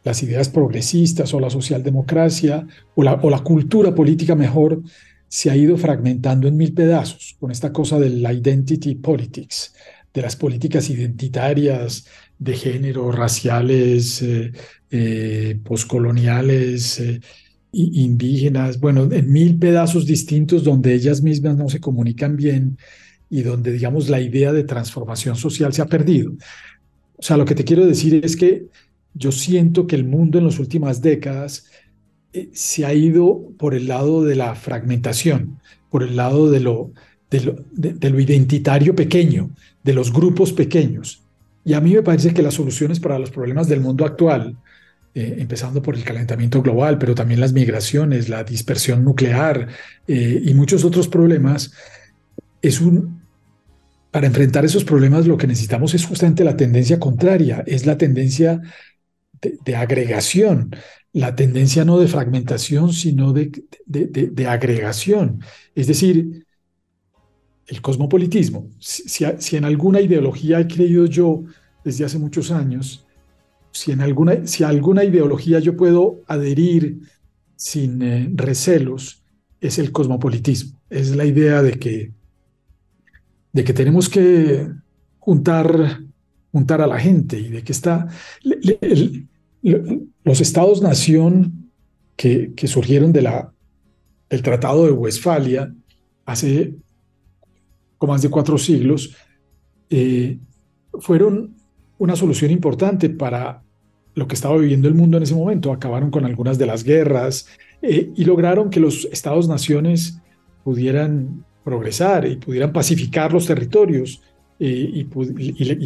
Speaker 2: las ideas progresistas o la socialdemocracia o la, o la cultura política mejor se ha ido fragmentando en mil pedazos con esta cosa del identity politics, de las políticas identitarias de género, raciales, eh, eh, poscoloniales, eh, indígenas, bueno, en mil pedazos distintos donde ellas mismas no se comunican bien y donde, digamos, la idea de transformación social se ha perdido. O sea, lo que te quiero decir es que yo siento que el mundo en las últimas décadas eh, se ha ido por el lado de la fragmentación, por el lado de lo, de lo, de, lo identitario pequeño, de los grupos pequeños. Y a mí me parece que las soluciones para los problemas del mundo actual, eh, empezando por el calentamiento global, pero también las migraciones, la dispersión nuclear eh, y muchos otros problemas, es un... Para enfrentar esos problemas lo que necesitamos es justamente la tendencia contraria, es la tendencia de, agregación, la tendencia no de fragmentación, sino de, de agregación. Es decir, el cosmopolitismo. Si, si, en alguna ideología he creído yo desde hace muchos años, si, en alguna, si a alguna ideología yo puedo adherir sin eh, recelos, es el cosmopolitismo. Es la idea de que, de que tenemos que juntar juntar a la gente y de que está... los estados-nación que, que, surgieron de la, del Tratado de Westfalia hace más de cuatro siglos, eh, fueron una solución importante para lo que estaba viviendo el mundo en ese momento. Acabaron con algunas de las guerras eh, y lograron que los estados-naciones pudieran progresar y pudieran pacificar los territorios y,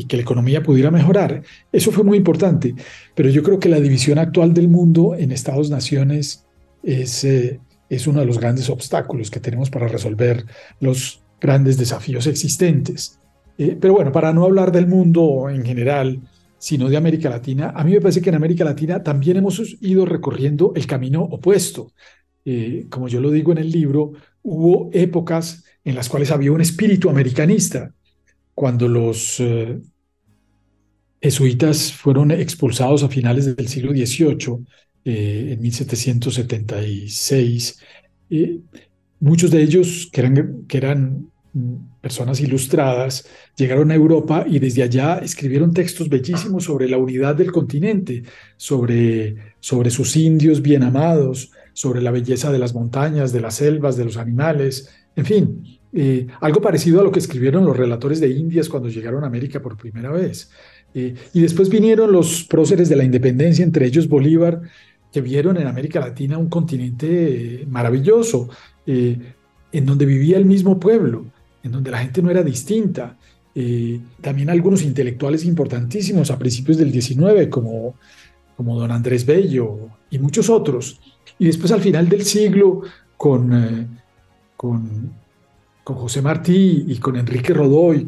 Speaker 2: que la economía pudiera mejorar. Eso fue muy importante, pero yo creo que la división actual del mundo en Estados-naciones es, eh, es uno de los grandes obstáculos que tenemos para resolver los grandes desafíos existentes. Eh, pero bueno, para no hablar del mundo en general, sino de América Latina, a mí me parece que en América Latina también hemos ido recorriendo el camino opuesto. Eh, como yo lo digo en el libro, hubo épocas en las cuales había un espíritu americanista, cuando los eh, jesuitas fueron expulsados a finales del siglo XVIII, eh, en 1776, muchos de ellos, que eran, eran personas ilustradas, llegaron a Europa y desde allá escribieron textos bellísimos sobre la unidad del continente, sobre sus indios bien amados, sobre la belleza de las montañas, de las selvas, de los animales, en fin, eh, algo parecido a lo que escribieron los relatores de Indias cuando llegaron a América por primera vez. Eh, y después vinieron los próceres de la independencia, entre ellos Bolívar, que vieron en América Latina un continente maravilloso, eh, en donde vivía el mismo pueblo, en donde la gente no era distinta. también algunos intelectuales importantísimos a principios del 19, como, como don Andrés Bello y muchos otros. Y después al final del siglo, con, con con José Martí y con Enrique Rodoy,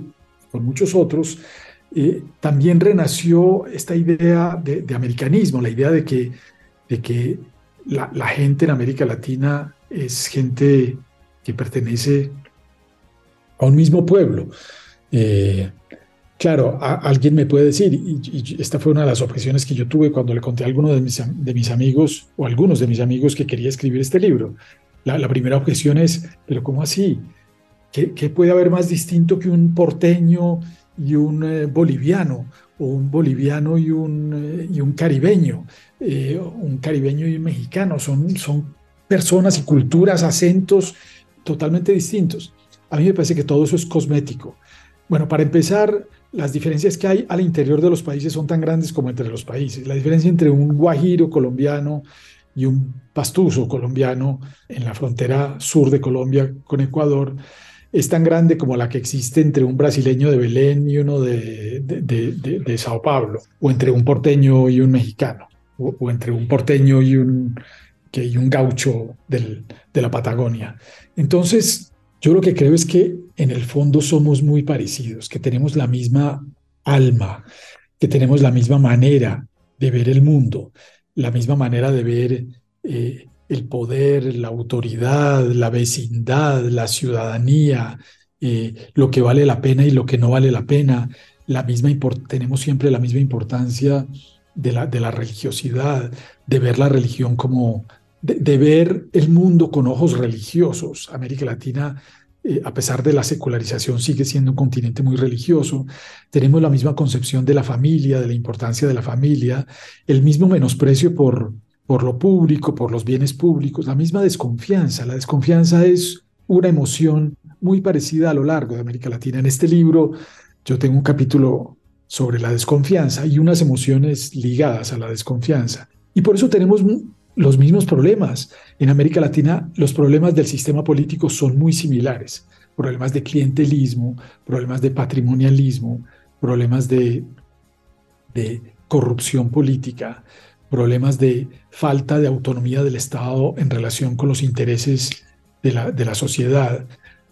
Speaker 2: con muchos otros, eh, también renació esta idea de, americanismo, la idea de que, de que la, gente en América Latina es gente que pertenece a un mismo pueblo. Eh, claro, alguien me puede decir, y, esta fue una de las objeciones que yo tuve cuando le conté a alguno de mis, de mis amigos o algunos de mis amigos que quería escribir este libro. La, la primera objeción es, pero ¿cómo así? ¿Qué, puede haber más distinto que un porteño y un eh, boliviano? O un boliviano y un, eh, y un caribeño, eh, un caribeño y un mexicano. Son, son personas y culturas, acentos totalmente distintos. A mí me parece que todo eso es cosmético. Bueno, para empezar, las diferencias que hay al interior de los países son tan grandes como entre los países. La diferencia entre un guajiro colombiano y un pastuso colombiano en la frontera sur de Colombia con Ecuador es tan grande como la que existe entre un brasileño de Belén y uno de, de, Sao Paulo, o entre un porteño y un mexicano, o, entre un porteño y un, que, y un gaucho del, de la Patagonia. Entonces, yo lo que creo es que en el fondo somos muy parecidos, que tenemos la misma alma, que tenemos la misma manera de ver el mundo, la misma manera de ver eh, el poder, la autoridad, la vecindad, la ciudadanía eh, lo que vale la pena y lo que no vale la pena. La misma tenemos siempre la misma importancia de la, de la religiosidad, de ver la religión como, de, ver el mundo con ojos religiosos. América Latina eh, a pesar de la secularización, sigue siendo un continente muy religioso. Tenemos la misma concepción de la familia, de la importancia de la familia, el mismo menosprecio por, por lo público, por los bienes públicos, la misma desconfianza. La desconfianza es una emoción muy parecida a lo largo de América Latina. En este libro yo tengo un capítulo sobre la desconfianza y unas emociones ligadas a la desconfianza. Y por eso tenemos los mismos problemas. En América Latina los problemas del sistema político son muy similares. Problemas de clientelismo, problemas de patrimonialismo, problemas de, de corrupción política, problemas de falta de autonomía del Estado en relación con los intereses de la, de la sociedad,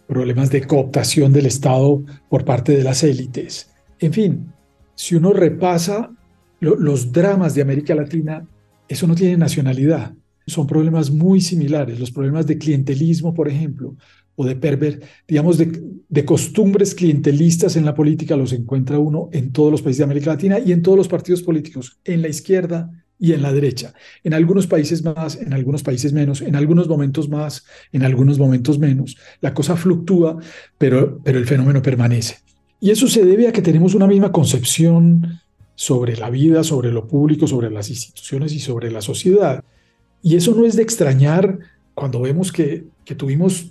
Speaker 2: problemas de cooptación del Estado por parte de las élites. En fin, si uno repasa los dramas de América Latina, eso no tiene nacionalidad. Son problemas muy similares. Los problemas de clientelismo, por ejemplo, o de perver, digamos, de, de, costumbres clientelistas en la política los encuentra uno en todos los países de América Latina y en todos los partidos políticos, en la izquierda y en la derecha. En algunos países más, en algunos países menos, en algunos momentos más, en algunos momentos menos. La cosa fluctúa, pero, pero el fenómeno permanece. Y eso se debe a que tenemos una misma concepción sobre la vida, sobre lo público, sobre las instituciones y sobre la sociedad. Y eso no es de extrañar cuando vemos que, que tuvimos,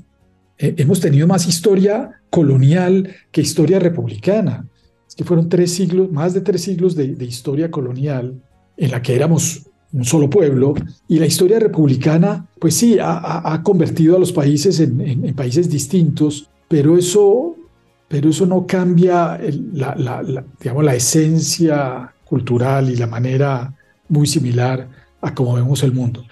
Speaker 2: eh, hemos tenido más historia colonial que historia republicana. Es que fueron tres siglos, más de tres siglos de, historia colonial en la que éramos un solo pueblo, y la historia republicana, pues sí, ha, convertido a los países en, países distintos, pero eso pero eso no cambia la, la esencia cultural y la manera muy similar a cómo vemos el mundo.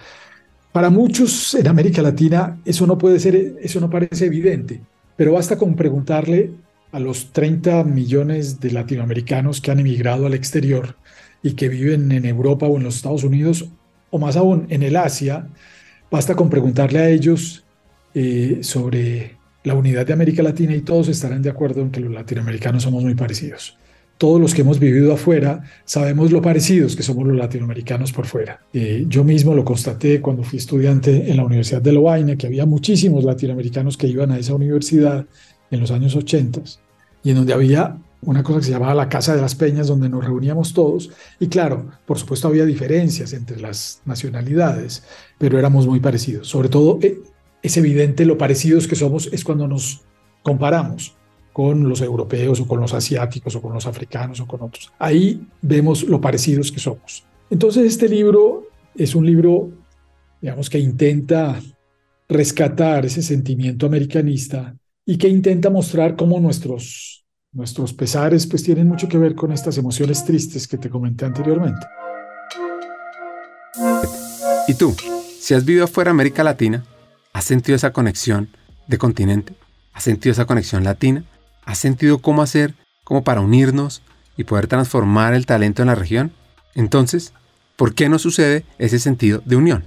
Speaker 2: Para muchos en América Latina eso no puede ser, eso no parece evidente, pero basta con preguntarle a los 30 millones de latinoamericanos que han emigrado al exterior y que viven en Europa o en los Estados Unidos, o más aún en el Asia, basta con preguntarle a ellos eh, sobre la unidad de América Latina y todos estarán de acuerdo en que los latinoamericanos somos muy parecidos. Todos los que hemos vivido afuera sabemos lo parecidos que somos los latinoamericanos por fuera. Eh, yo mismo lo constaté cuando fui estudiante en la Universidad de Lovaina, que había muchísimos latinoamericanos que iban a esa universidad en los años 80 y en donde había una cosa que se llamaba la Casa de las Peñas, donde nos reuníamos todos. Y claro, por supuesto había diferencias entre las nacionalidades, pero éramos muy parecidos. Sobre todo eh, es evidente lo parecidos que somos es cuando nos comparamos con los europeos o con los asiáticos o con los africanos o con otros. Ahí vemos lo parecidos que somos. Entonces este libro es un libro, digamos, que intenta rescatar ese sentimiento americanista y que intenta mostrar cómo nuestros, nuestros pesares pues tienen mucho que ver con estas emociones tristes que te comenté anteriormente.
Speaker 1: ¿Y tú? Si has vivido fuera de América Latina, ¿Has sentido esa conexión de continente? ¿Has sentido esa conexión latina? ¿Has sentido cómo hacer como para unirnos y poder transformar el talento en la región? Entonces, ¿por qué no sucede ese sentido de unión?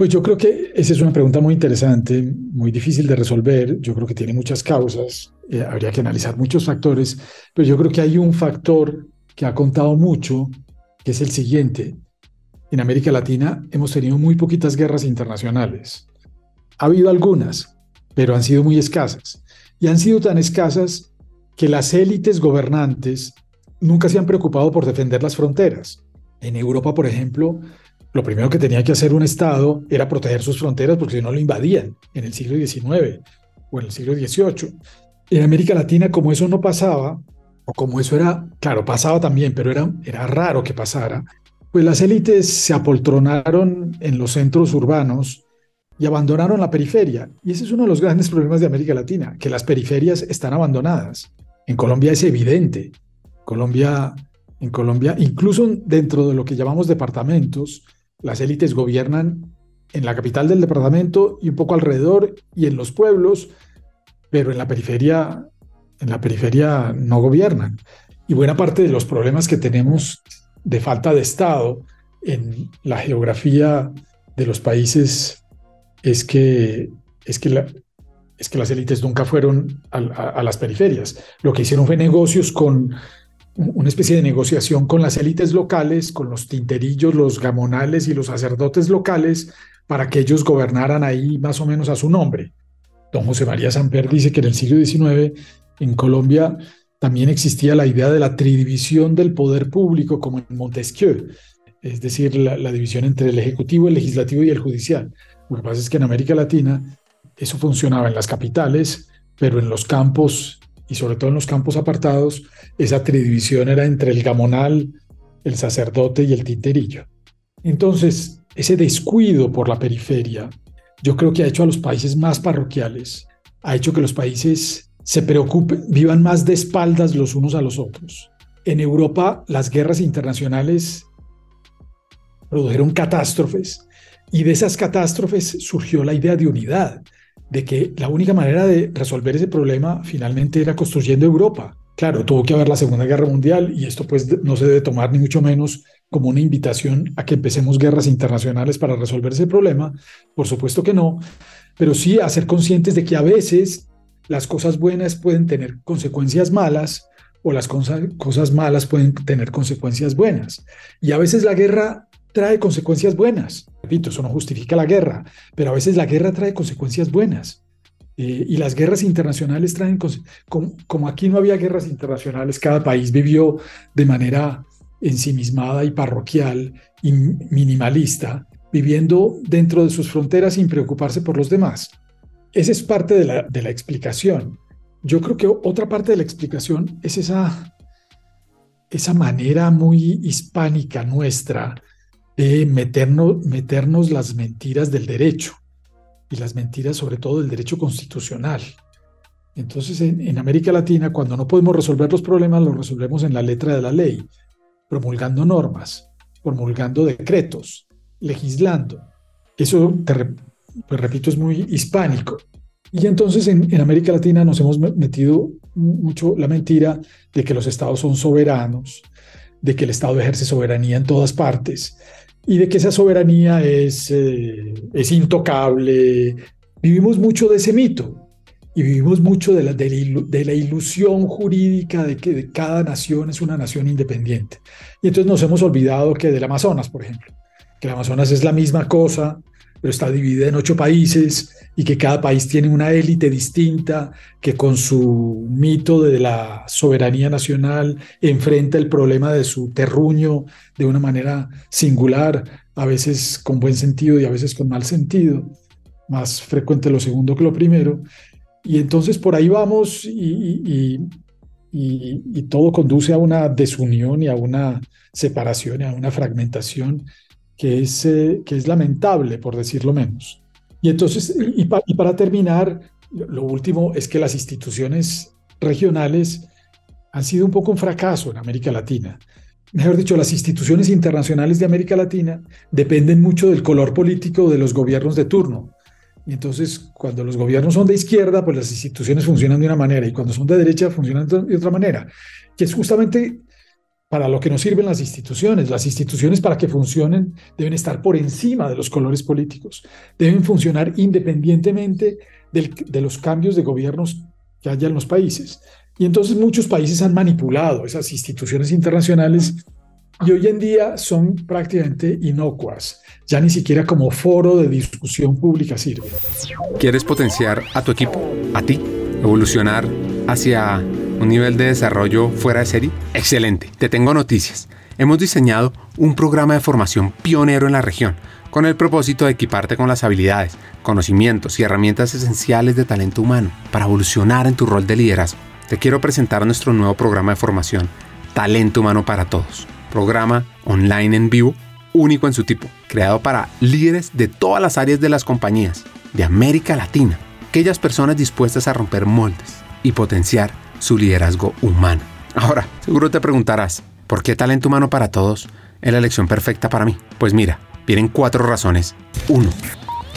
Speaker 2: Pues yo creo que esa es una pregunta muy interesante, muy difícil de resolver. Yo creo que tiene muchas causas, eh, habría que analizar muchos factores, pero yo creo que hay un factor que ha contado mucho, que es el siguiente. En América Latina hemos tenido muy poquitas guerras internacionales. Ha habido algunas, pero han sido muy escasas. Y han sido tan escasas que las élites gobernantes nunca se han preocupado por defender las fronteras. En Europa, por ejemplo, lo primero que tenía que hacer un Estado era proteger sus fronteras porque si no lo invadían en el siglo XIX o en el siglo XVIII. En América Latina, como eso no pasaba, o como eso era, claro, pasaba también, pero era, era raro que pasara, pues las élites se apoltronaron en los centros urbanos y abandonaron la periferia. Y ese es uno de los grandes problemas de América Latina, que las periferias están abandonadas. En Colombia es evidente. Colombia, en Colombia, incluso dentro de lo que llamamos departamentos, las élites gobiernan en la capital del departamento y un poco alrededor y en los pueblos, pero en la periferia, en la periferia no gobiernan. Y buena parte de los problemas que tenemos de falta de Estado en la geografía de los países es que, es que es que las élites nunca fueron a, a, las periferias. Lo que hicieron fue negocios con una especie de negociación con las élites locales, con los tinterillos, los gamonales y los sacerdotes locales, para que ellos gobernaran ahí más o menos a su nombre. Don José María Samper dice que en el siglo XIX en Colombia también existía la idea de la tridivisión del poder público como en Montesquieu, es decir, la, la división entre el ejecutivo, el legislativo y el judicial. Lo que pasa es que en América Latina eso funcionaba en las capitales, pero en los campos y sobre todo en los campos apartados, esa tridivisión era entre el gamonal, el sacerdote y el tinterillo. Entonces, ese descuido por la periferia, yo creo que ha hecho a los países más parroquiales, ha hecho que los países se preocupen, vivan más de espaldas los unos a los otros. En Europa, las guerras internacionales produjeron catástrofes y de esas catástrofes surgió la idea de unidad de que la única manera de resolver ese problema finalmente era construyendo Europa. Claro, tuvo que haber la Segunda Guerra Mundial y esto pues no se debe tomar ni mucho menos como una invitación a que empecemos guerras internacionales para resolver ese problema. Por supuesto que no, pero sí a ser conscientes de que a veces las cosas buenas pueden tener consecuencias malas o las cosas malas pueden tener consecuencias buenas. Y a veces la guerra trae consecuencias buenas. Repito, eso no justifica la guerra, pero a veces la guerra trae consecuencias buenas. Eh, y las guerras internacionales traen, como, aquí no había guerras internacionales, cada país vivió de manera ensimismada y parroquial y minimalista, viviendo dentro de sus fronteras sin preocuparse por los demás. Esa es parte de la, de la explicación. Yo creo que otra parte de la explicación es esa, esa manera muy hispánica nuestra de meternos, meternos las mentiras del derecho y las mentiras sobre todo del derecho constitucional. Entonces, en, América Latina, cuando no podemos resolver los problemas, los resolvemos en la letra de la ley, promulgando normas, promulgando decretos, legislando. Eso, pues, repito, es muy hispánico. Y entonces en, en, América Latina nos hemos metido mucho la mentira de que los estados son soberanos, de que el Estado ejerce soberanía en todas partes, y de que esa soberanía es, eh, es intocable. Vivimos mucho de ese mito y vivimos mucho de la, de la, ilusión jurídica de que cada nación es una nación independiente. Y entonces nos hemos olvidado que del Amazonas, por ejemplo, que el Amazonas es la misma cosa, pero está dividida en ocho países y que cada país tiene una élite distinta que con su mito de la soberanía nacional enfrenta el problema de su terruño de una manera singular, a veces con buen sentido y a veces con mal sentido, más frecuente lo segundo que lo primero. Y entonces por ahí vamos y, y todo conduce a una desunión y a una separación y a una fragmentación que es, eh, que es lamentable, por decirlo menos. Y entonces, y, para terminar, lo último es que las instituciones regionales han sido un poco un fracaso en América Latina. Mejor dicho, las instituciones internacionales de América Latina dependen mucho del color político de los gobiernos de turno. Y entonces, cuando los gobiernos son de izquierda, pues las instituciones funcionan de una manera, y cuando son de derecha, funcionan de otra manera, que es justamente para lo que nos sirven las instituciones. Las instituciones para que funcionen deben estar por encima de los colores políticos, deben funcionar independientemente de los cambios de gobiernos que haya en los países. Y entonces muchos países han manipulado esas instituciones internacionales y hoy en día son prácticamente inocuas. Ya ni siquiera como foro de discusión pública sirve.
Speaker 1: ¿Quieres potenciar a tu equipo, a ti, evolucionar hacia un nivel de desarrollo fuera de serie? Excelente, te tengo noticias. Hemos diseñado un programa de formación pionero en la región, con el propósito de equiparte con las habilidades, conocimientos y herramientas esenciales de talento humano para evolucionar en tu rol de liderazgo. Te quiero presentar nuestro nuevo programa de formación, Talento Humano para Todos. Programa online en vivo, único en su tipo, creado para líderes de todas las áreas de las compañías de América Latina, aquellas personas dispuestas a romper moldes y potenciar su liderazgo humano. Ahora, seguro te preguntarás, ¿por qué talento humano para todos es la elección perfecta para mí? Pues mira, vienen cuatro razones. Uno,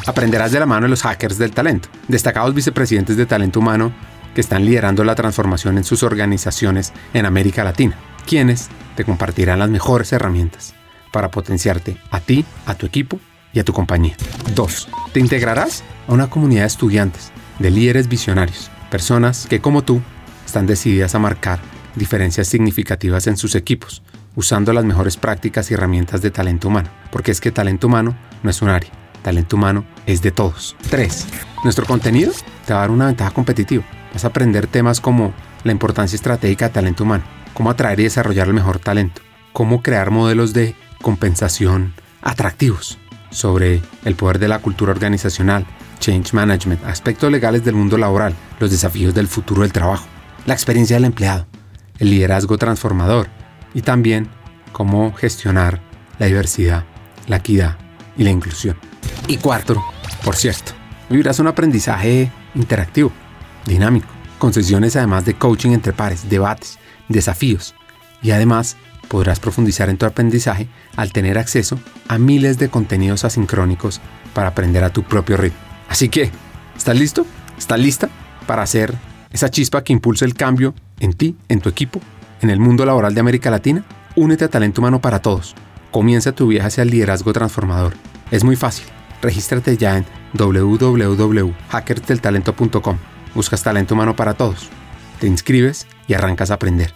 Speaker 1: aprenderás de la mano de los hackers del talento, destacados vicepresidentes de talento humano que están liderando la transformación en sus organizaciones en América Latina, quienes te compartirán las mejores herramientas para potenciarte a ti, a tu equipo y a tu compañía. Dos, Te integrarás a una comunidad de estudiantes de líderes visionarios, personas que como tú están decididas a marcar diferencias significativas en sus equipos, usando las mejores prácticas y herramientas de talento humano, porque es que talento humano no es un área, talento humano es de todos. 3. Nuestro contenido te va a dar una ventaja competitiva. Vas a aprender temas como la importancia estratégica de talento humano, cómo atraer y desarrollar el mejor talento, cómo crear modelos de compensación atractivos, sobre el poder de la cultura organizacional, change management, aspectos legales del mundo laboral, los desafíos del futuro del trabajo, la experiencia del empleado, el liderazgo transformador y también cómo gestionar la diversidad, la equidad y la inclusión. Y cuarto, por cierto, vivirás un aprendizaje interactivo, dinámico, con sesiones además de coaching entre pares, debates, desafíos y además podrás profundizar en tu aprendizaje al tener acceso a miles de contenidos asincrónicos para aprender a tu propio ritmo. Así que, ¿estás listo? ¿Estás lista para hacer esa chispa que impulse el cambio en ti, en tu equipo, en el mundo laboral de América Latina? Únete a Talento Humano para Todos. Comienza tu viaje hacia el liderazgo transformador. Es muy fácil. Regístrate ya en www.hackersdeltalento.com. Buscas Talento Humano para Todos. Te inscribes y arrancas a aprender.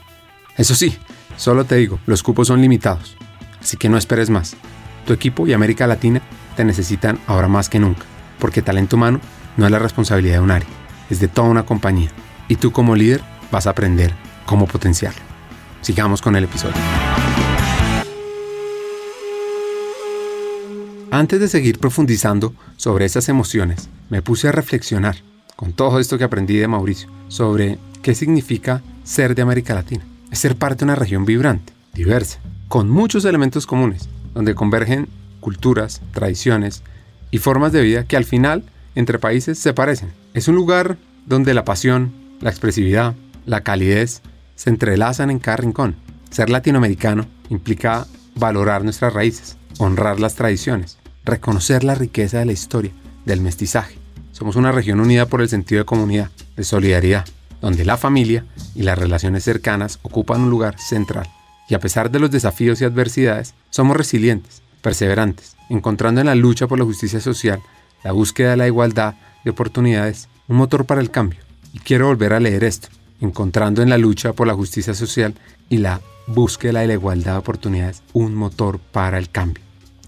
Speaker 1: Eso sí, solo te digo, los cupos son limitados. Así que no esperes más. Tu equipo y América Latina te necesitan ahora más que nunca, porque talento humano no es la responsabilidad de un área, es de toda una compañía. Y tú como líder vas a aprender cómo potenciarlo. Sigamos con el episodio. Antes de seguir profundizando sobre esas emociones, me puse a reflexionar con todo esto que aprendí de Mauricio sobre qué significa ser de América Latina. Es ser parte de una región vibrante, diversa, con muchos elementos comunes, donde convergen culturas, tradiciones y formas de vida que al final entre países se parecen. Es un lugar donde la pasión, la expresividad, la calidez se entrelazan en cada rincón. Ser latinoamericano implica valorar nuestras raíces, honrar las tradiciones, reconocer la riqueza de la historia, del mestizaje. Somos una región unida por el sentido de comunidad, de solidaridad, donde la familia y las relaciones cercanas ocupan un lugar central. Y a pesar de los desafíos y adversidades, somos resilientes, perseverantes, encontrando en la lucha por la justicia social, la búsqueda de la igualdad de oportunidades, un motor para el cambio. Y quiero volver a leer esto, encontrando en la lucha por la justicia social y la búsqueda de la igualdad de oportunidades un motor para el cambio.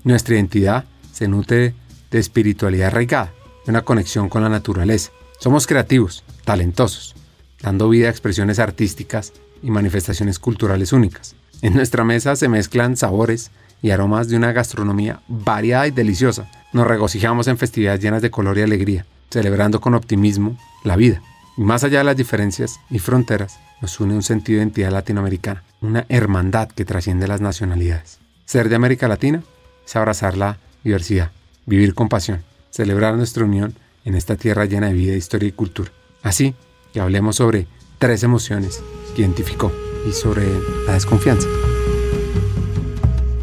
Speaker 1: Nuestra identidad se nutre de espiritualidad arraigada, de una conexión con la naturaleza. Somos creativos, talentosos, dando vida a expresiones artísticas y manifestaciones culturales únicas. En nuestra mesa se mezclan sabores y aromas de una gastronomía variada y deliciosa. Nos regocijamos en festividades llenas de color y alegría, celebrando con optimismo la vida. Y más allá de las diferencias y fronteras, nos une un sentido de identidad latinoamericana, una hermandad que trasciende las nacionalidades. Ser de América Latina es abrazar la diversidad, vivir con pasión, celebrar nuestra unión en esta tierra llena de vida, historia y cultura. Así que hablemos sobre tres emociones que identificó y sobre la desconfianza.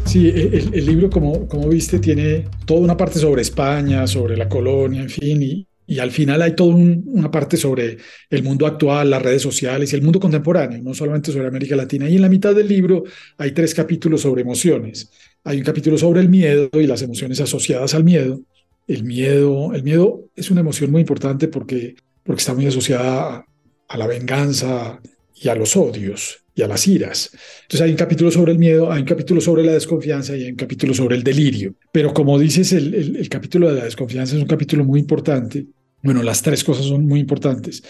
Speaker 2: Sí, el, libro, como, como viste, tiene toda una parte sobre España, sobre la colonia, en fin, y, y al final hay toda un, una parte sobre el mundo actual, las redes sociales y el mundo contemporáneo, no solamente sobre América Latina. Y en la mitad del libro hay tres capítulos sobre emociones. Hay un capítulo sobre el miedo y las emociones asociadas al miedo. El miedo, el miedo es una emoción muy importante porque, porque está muy asociada a la venganza y a los odios y a las iras. Entonces hay un capítulo sobre el miedo, hay un capítulo sobre la desconfianza y hay un capítulo sobre el delirio. Pero como dices, el, el, el, capítulo de la desconfianza es un capítulo muy importante. Bueno, las tres cosas son muy importantes,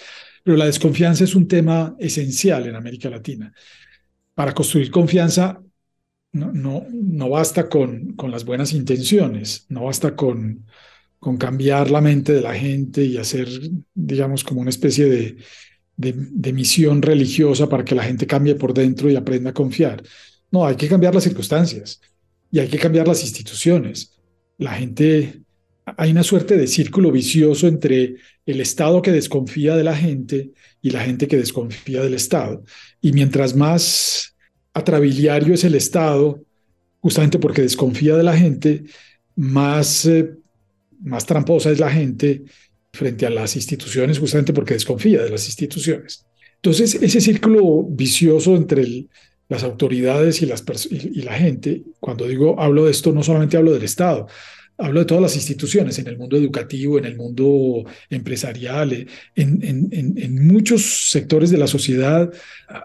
Speaker 2: pero la desconfianza es un tema esencial en América Latina. Para construir confianza no, no, no basta con, con las buenas intenciones, no basta con, con cambiar la mente de la gente y hacer, digamos, como una especie de, de, misión religiosa para que la gente cambie por dentro y aprenda a confiar. No, hay que cambiar las circunstancias y hay que cambiar las instituciones. La gente, hay una suerte de círculo vicioso entre el Estado que desconfía de la gente y la gente que desconfía del Estado. Y mientras más atrabiliario es el Estado, justamente porque desconfía de la gente, más, eh, más tramposa es la gente frente a las instituciones justamente porque desconfía de las instituciones. Entonces, ese círculo vicioso entre las autoridades y, las y, y, la gente, cuando digo hablo de esto, no solamente hablo del Estado, hablo de todas las instituciones, en el mundo educativo, en el mundo empresarial, en, en, en, muchos sectores de la sociedad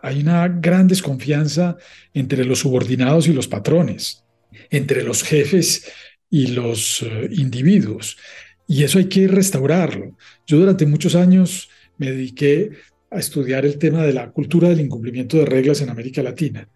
Speaker 2: hay una gran desconfianza entre los subordinados y los patrones, entre los jefes y los eh, individuos. Y eso hay que restaurarlo. Yo durante muchos años me dediqué a estudiar el tema de la cultura del incumplimiento de reglas en América Latina.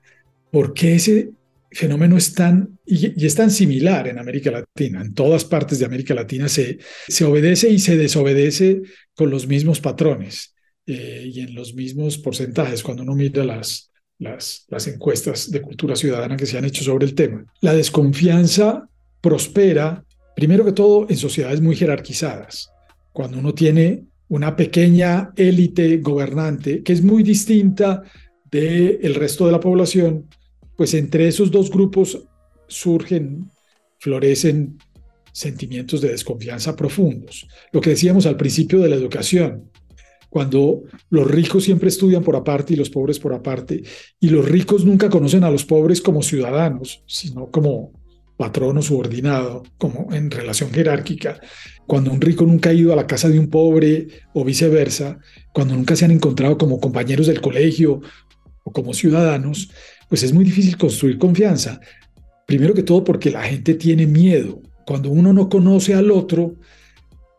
Speaker 2: ¿Por qué ese fenómeno es tan, y, es tan similar en América Latina? En todas partes de América Latina se, se obedece y se desobedece con los mismos patrones eh, y en los mismos porcentajes cuando uno mira las, las, las encuestas de cultura ciudadana que se han hecho sobre el tema. La desconfianza prospera, primero que todo, en sociedades muy jerarquizadas. Cuando uno tiene una pequeña élite gobernante que es muy distinta del el resto de la población, pues entre esos dos grupos surgen, florecen sentimientos de desconfianza profundos. Lo que decíamos al principio de la educación, cuando los ricos siempre estudian por aparte y los pobres por aparte, y los ricos nunca conocen a los pobres como ciudadanos, sino como patrono subordinado, como en relación jerárquica, cuando un rico nunca ha ido a la casa de un pobre o viceversa, cuando nunca se han encontrado como compañeros del colegio o como ciudadanos, pues es muy difícil construir confianza. Primero que todo porque la gente tiene miedo. Cuando uno no conoce al otro,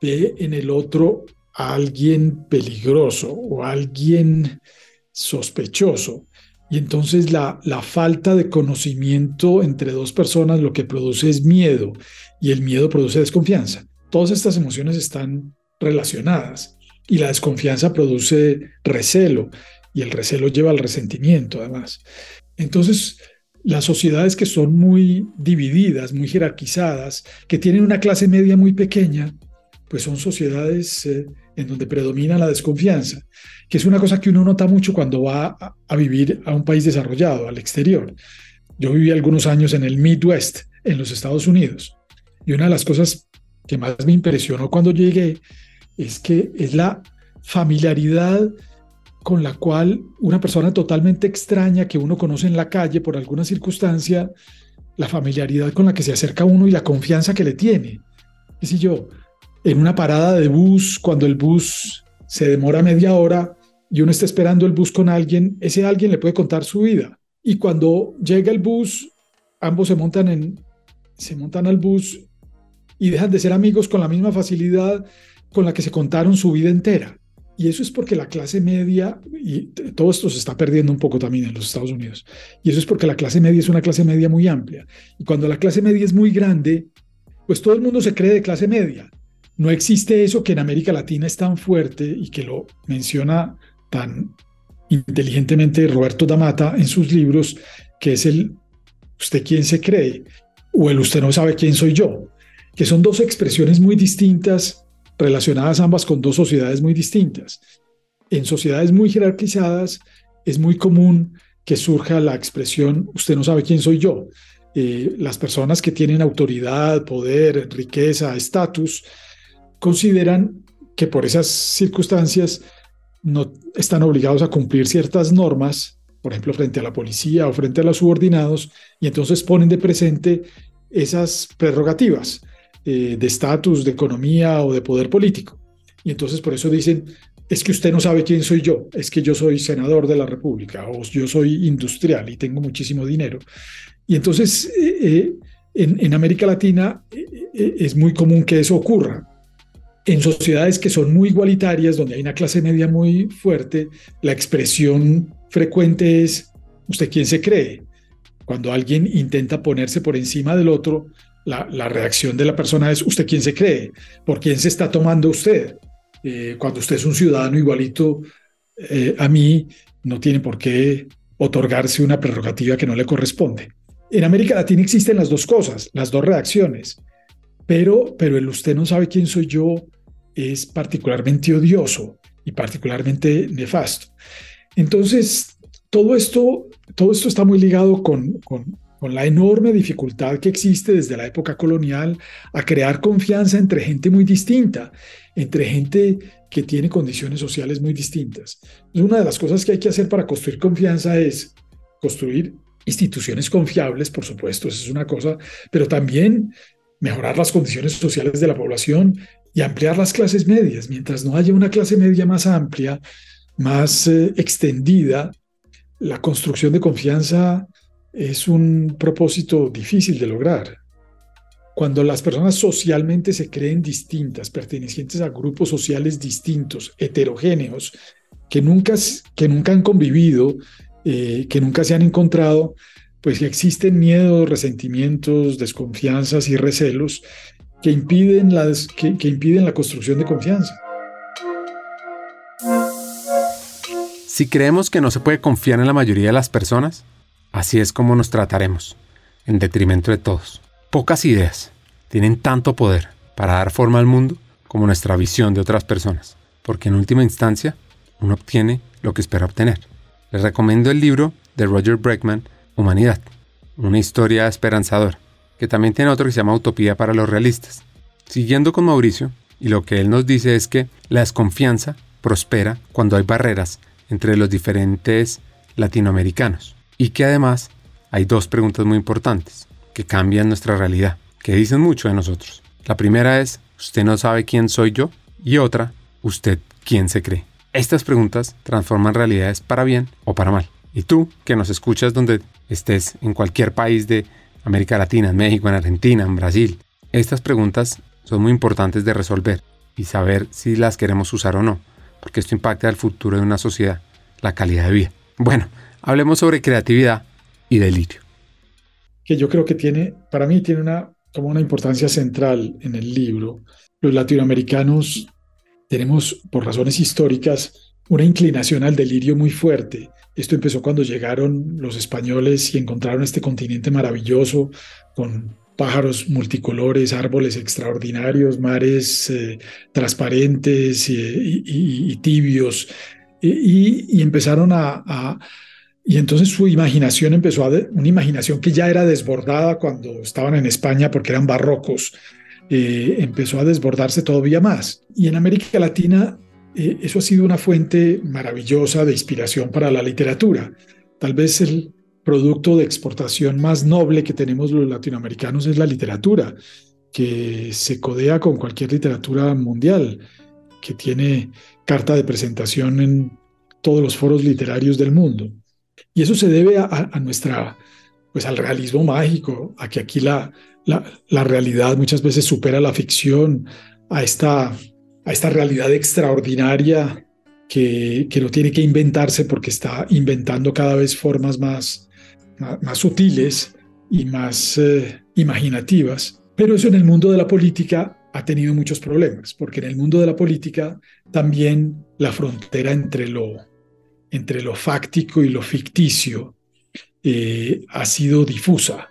Speaker 2: ve en el otro a alguien peligroso o alguien sospechoso. Y entonces la, la falta de conocimiento entre dos personas lo que produce es miedo y el miedo produce desconfianza. Todas estas emociones están relacionadas y la desconfianza produce recelo y el recelo lleva al resentimiento además. Entonces, las sociedades que son muy divididas, muy jerarquizadas, que tienen una clase media muy pequeña, pues son sociedades eh, en donde predomina la desconfianza, que es una cosa que uno nota mucho cuando va a, vivir a un país desarrollado, al exterior. Yo viví algunos años en el Midwest, en los Estados Unidos, y una de las cosas que más me impresionó cuando llegué es que es la familiaridad con la cual una persona totalmente extraña que uno conoce en la calle por alguna circunstancia, la familiaridad con la que se acerca a uno y la confianza que le tiene. ¿Qué sé yo? En una parada de bus, cuando el bus se demora media hora y uno está esperando el bus con alguien, ese alguien le puede contar su vida. Y cuando llega el bus, ambos se montan, en, se montan al bus y dejan de ser amigos con la misma facilidad con la que se contaron su vida entera. Y eso es porque la clase media, y todo esto se está perdiendo un poco también en los Estados Unidos, y eso es porque la clase media es una clase media muy amplia. Y cuando la clase media es muy grande, pues todo el mundo se cree de clase media. No existe eso que en América Latina es tan fuerte y que lo menciona tan inteligentemente Roberto Damata en sus libros, que es el usted quién se cree o el usted no sabe quién soy yo, que son dos expresiones muy distintas relacionadas ambas con dos sociedades muy distintas. En sociedades muy jerarquizadas es muy común que surja la expresión usted no sabe quién soy yo. Eh, las personas que tienen autoridad, poder, riqueza, estatus, consideran que por esas circunstancias no están obligados a cumplir ciertas normas, por ejemplo, frente a la policía o frente a los subordinados, y entonces ponen de presente esas prerrogativas eh, de estatus, de economía o de poder político. Y entonces por eso dicen, es que usted no sabe quién soy yo, es que yo soy senador de la República o yo soy industrial y tengo muchísimo dinero. Y entonces eh, eh, en, en, América Latina es muy común que eso ocurra en sociedades que son muy igualitarias, donde hay una clase media muy fuerte, la expresión frecuente es, ¿usted quién se cree? Cuando alguien intenta ponerse por encima del otro, la, reacción de la persona es, ¿usted quién se cree? ¿Por quién se está tomando usted? Eh, cuando usted es un ciudadano igualito eh, a mí, no tiene por qué otorgarse una prerrogativa que no le corresponde. En América Latina existen las dos cosas, las dos reacciones, pero, pero el usted no sabe quién soy yo es particularmente odioso y particularmente nefasto. Entonces, todo esto, todo esto está muy ligado con, con, con la enorme dificultad que existe desde la época colonial a crear confianza entre gente muy distinta, entre gente que tiene condiciones sociales muy distintas. Una de las cosas que hay que hacer para construir confianza es construir instituciones confiables, por supuesto, eso es una cosa, pero también mejorar las condiciones sociales de la población y ampliar las clases medias. Mientras no haya una clase media más amplia, más eh, extendida, la construcción de confianza es un propósito difícil de lograr. Cuando las personas socialmente se creen distintas, pertenecientes a grupos sociales distintos, heterogéneos, que nunca, que nunca han convivido, eh, que nunca se han encontrado, pues existen miedos, resentimientos, desconfianzas y recelos que impiden, que, impiden la construcción de confianza.
Speaker 1: Si creemos que no se puede confiar en la mayoría de las personas, así es como nos trataremos, en detrimento de todos. Pocas ideas tienen tanto poder para dar forma al mundo como nuestra visión de otras personas, porque en última instancia uno obtiene lo que espera obtener. Les recomiendo el libro de Roger Breckman, Humanidad, una historia esperanzadora, que también tiene otro que se llama Utopía para los realistas. Siguiendo con Mauricio, y lo que él nos dice es que la desconfianza prospera cuando hay barreras entre los diferentes latinoamericanos, y que además hay dos preguntas muy importantes que cambian nuestra realidad, que dicen mucho de nosotros. La primera es, ¿usted no sabe quién soy yo? Y otra, ¿usted quién se cree? Estas preguntas transforman realidades para bien o para mal. Y tú, que nos escuchas donde estés, en cualquier país de América Latina, en México, en Argentina, en Brasil, estas preguntas son muy importantes de resolver y saber si las queremos usar o no, porque esto impacta al futuro de una sociedad, la calidad de vida. Bueno, hablemos sobre creatividad y delirio.
Speaker 2: Que yo creo que tiene, para mí tiene una, como una importancia central en el libro. Los latinoamericanos tenemos, por razones históricas, una inclinación al delirio muy fuerte. Esto empezó cuando llegaron los españoles y encontraron este continente maravilloso con pájaros multicolores, árboles extraordinarios, mares eh, transparentes y, tibios. Y, empezaron a, Y entonces su imaginación empezó a... una imaginación que ya era desbordada cuando estaban en España porque eran barrocos eh, empezó a desbordarse todavía más. Y en América Latina eh, eso ha sido una fuente maravillosa de inspiración para la literatura. Tal vez el producto de exportación más noble que tenemos los latinoamericanos es la literatura, que se codea con cualquier literatura mundial, que tiene carta de presentación en todos los foros literarios del mundo. Y eso se debe a, a nuestra, pues al realismo mágico, a que aquí la, la, realidad muchas veces supera la ficción, a esta, a esta realidad extraordinaria que, que, no tiene que inventarse porque está inventando cada vez formas más, más, sutiles y más eh, imaginativas. Pero eso en el mundo de la política ha tenido muchos problemas, porque en el mundo de la política también la frontera entre lo, entre lo fáctico y lo ficticio eh, ha sido difusa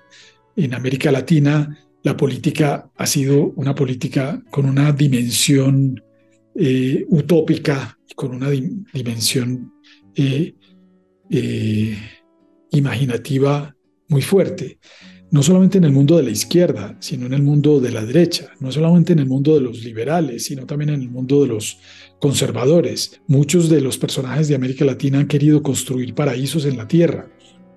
Speaker 2: en América Latina la política ha sido una política con una dimensión eh, utópica, con una dimensión eh, eh, imaginativa muy fuerte, no solamente en el mundo de la izquierda, sino en el mundo de la derecha, no solamente en el mundo de los liberales, sino también en el mundo de los conservadores. Muchos de los personajes de América Latina han querido construir paraísos en la tierra.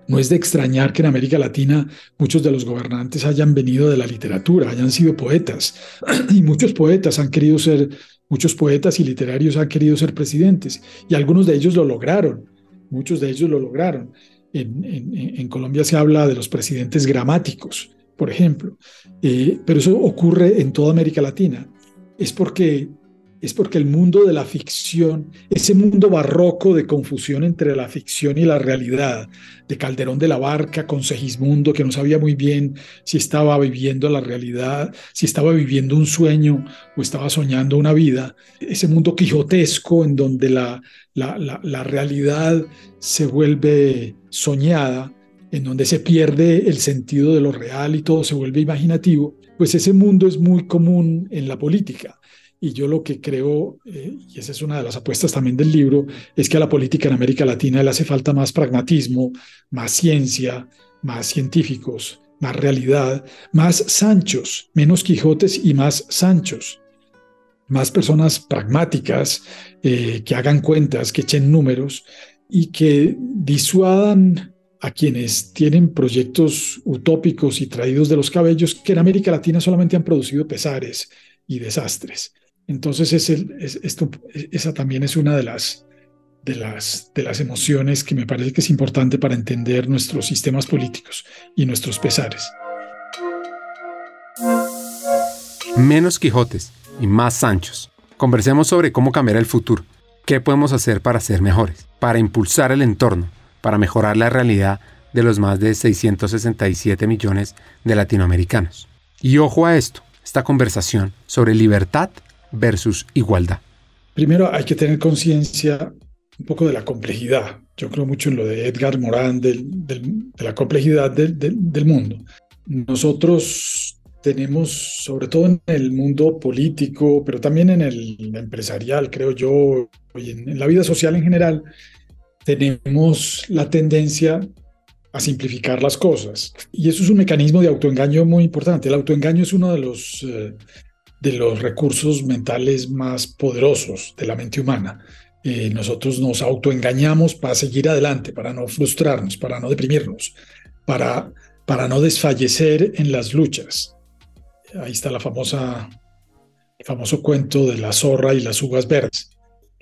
Speaker 2: No es de extrañar que en América Latina muchos de los gobernantes hayan venido de la literatura, hayan sido poetas, y muchos poetas han querido ser, muchos poetas y literarios han querido ser presidentes, y algunos de ellos lo lograron, muchos de ellos lo lograron. En, Colombia se habla de los presidentes gramáticos, por ejemplo, eh, pero eso ocurre en toda América Latina. Es porque es porque el mundo de la ficción, ese mundo barroco de confusión entre la ficción y la realidad, de Calderón de la Barca con Segismundo, que no sabía muy bien si estaba viviendo la realidad, si estaba viviendo un sueño o estaba soñando una vida, ese mundo quijotesco en donde la, la, la realidad se vuelve soñada, en donde se pierde el sentido de lo real y todo se vuelve imaginativo, pues ese mundo es muy común en la política y yo lo que creo, eh, y esa es una de las apuestas también del libro, es que a la política en América Latina le hace falta más pragmatismo, más ciencia, más científicos, más realidad, más Sanchos, menos Quijotes y más Sanchos, más personas pragmáticas eh, que hagan cuentas, que echen números y que disuadan a quienes tienen proyectos utópicos y traídos de los cabellos que en América Latina solamente han producido pesares y desastres. Entonces, esa también es una de las, de, las, de las emociones que me parece que es importante para entender nuestros sistemas políticos y nuestros pesares.
Speaker 1: Menos Quijotes y más Sanchos. Conversemos sobre cómo cambiar el futuro, qué podemos hacer para ser mejores, para impulsar el entorno, para mejorar la realidad de los más de 667 millones de latinoamericanos. Y ojo a esto, esta conversación sobre libertad versus igualdad.
Speaker 2: Primero hay que tener conciencia un poco de la complejidad. Yo creo mucho en lo de Edgar Morán, de la complejidad del mundo. Nosotros tenemos, sobre todo en el mundo político, pero también en el empresarial, creo yo, y en la vida social en general, tenemos la tendencia a simplificar las cosas. Y eso es un mecanismo de autoengaño muy importante. El autoengaño es uno de los, eh, de los recursos mentales más poderosos de la mente humana. Eh, nosotros nos autoengañamos para seguir adelante, para no frustrarnos, para no deprimirnos, para, para no desfallecer en las luchas. Ahí está la famosa, el famoso cuento de la zorra y las uvas verdes.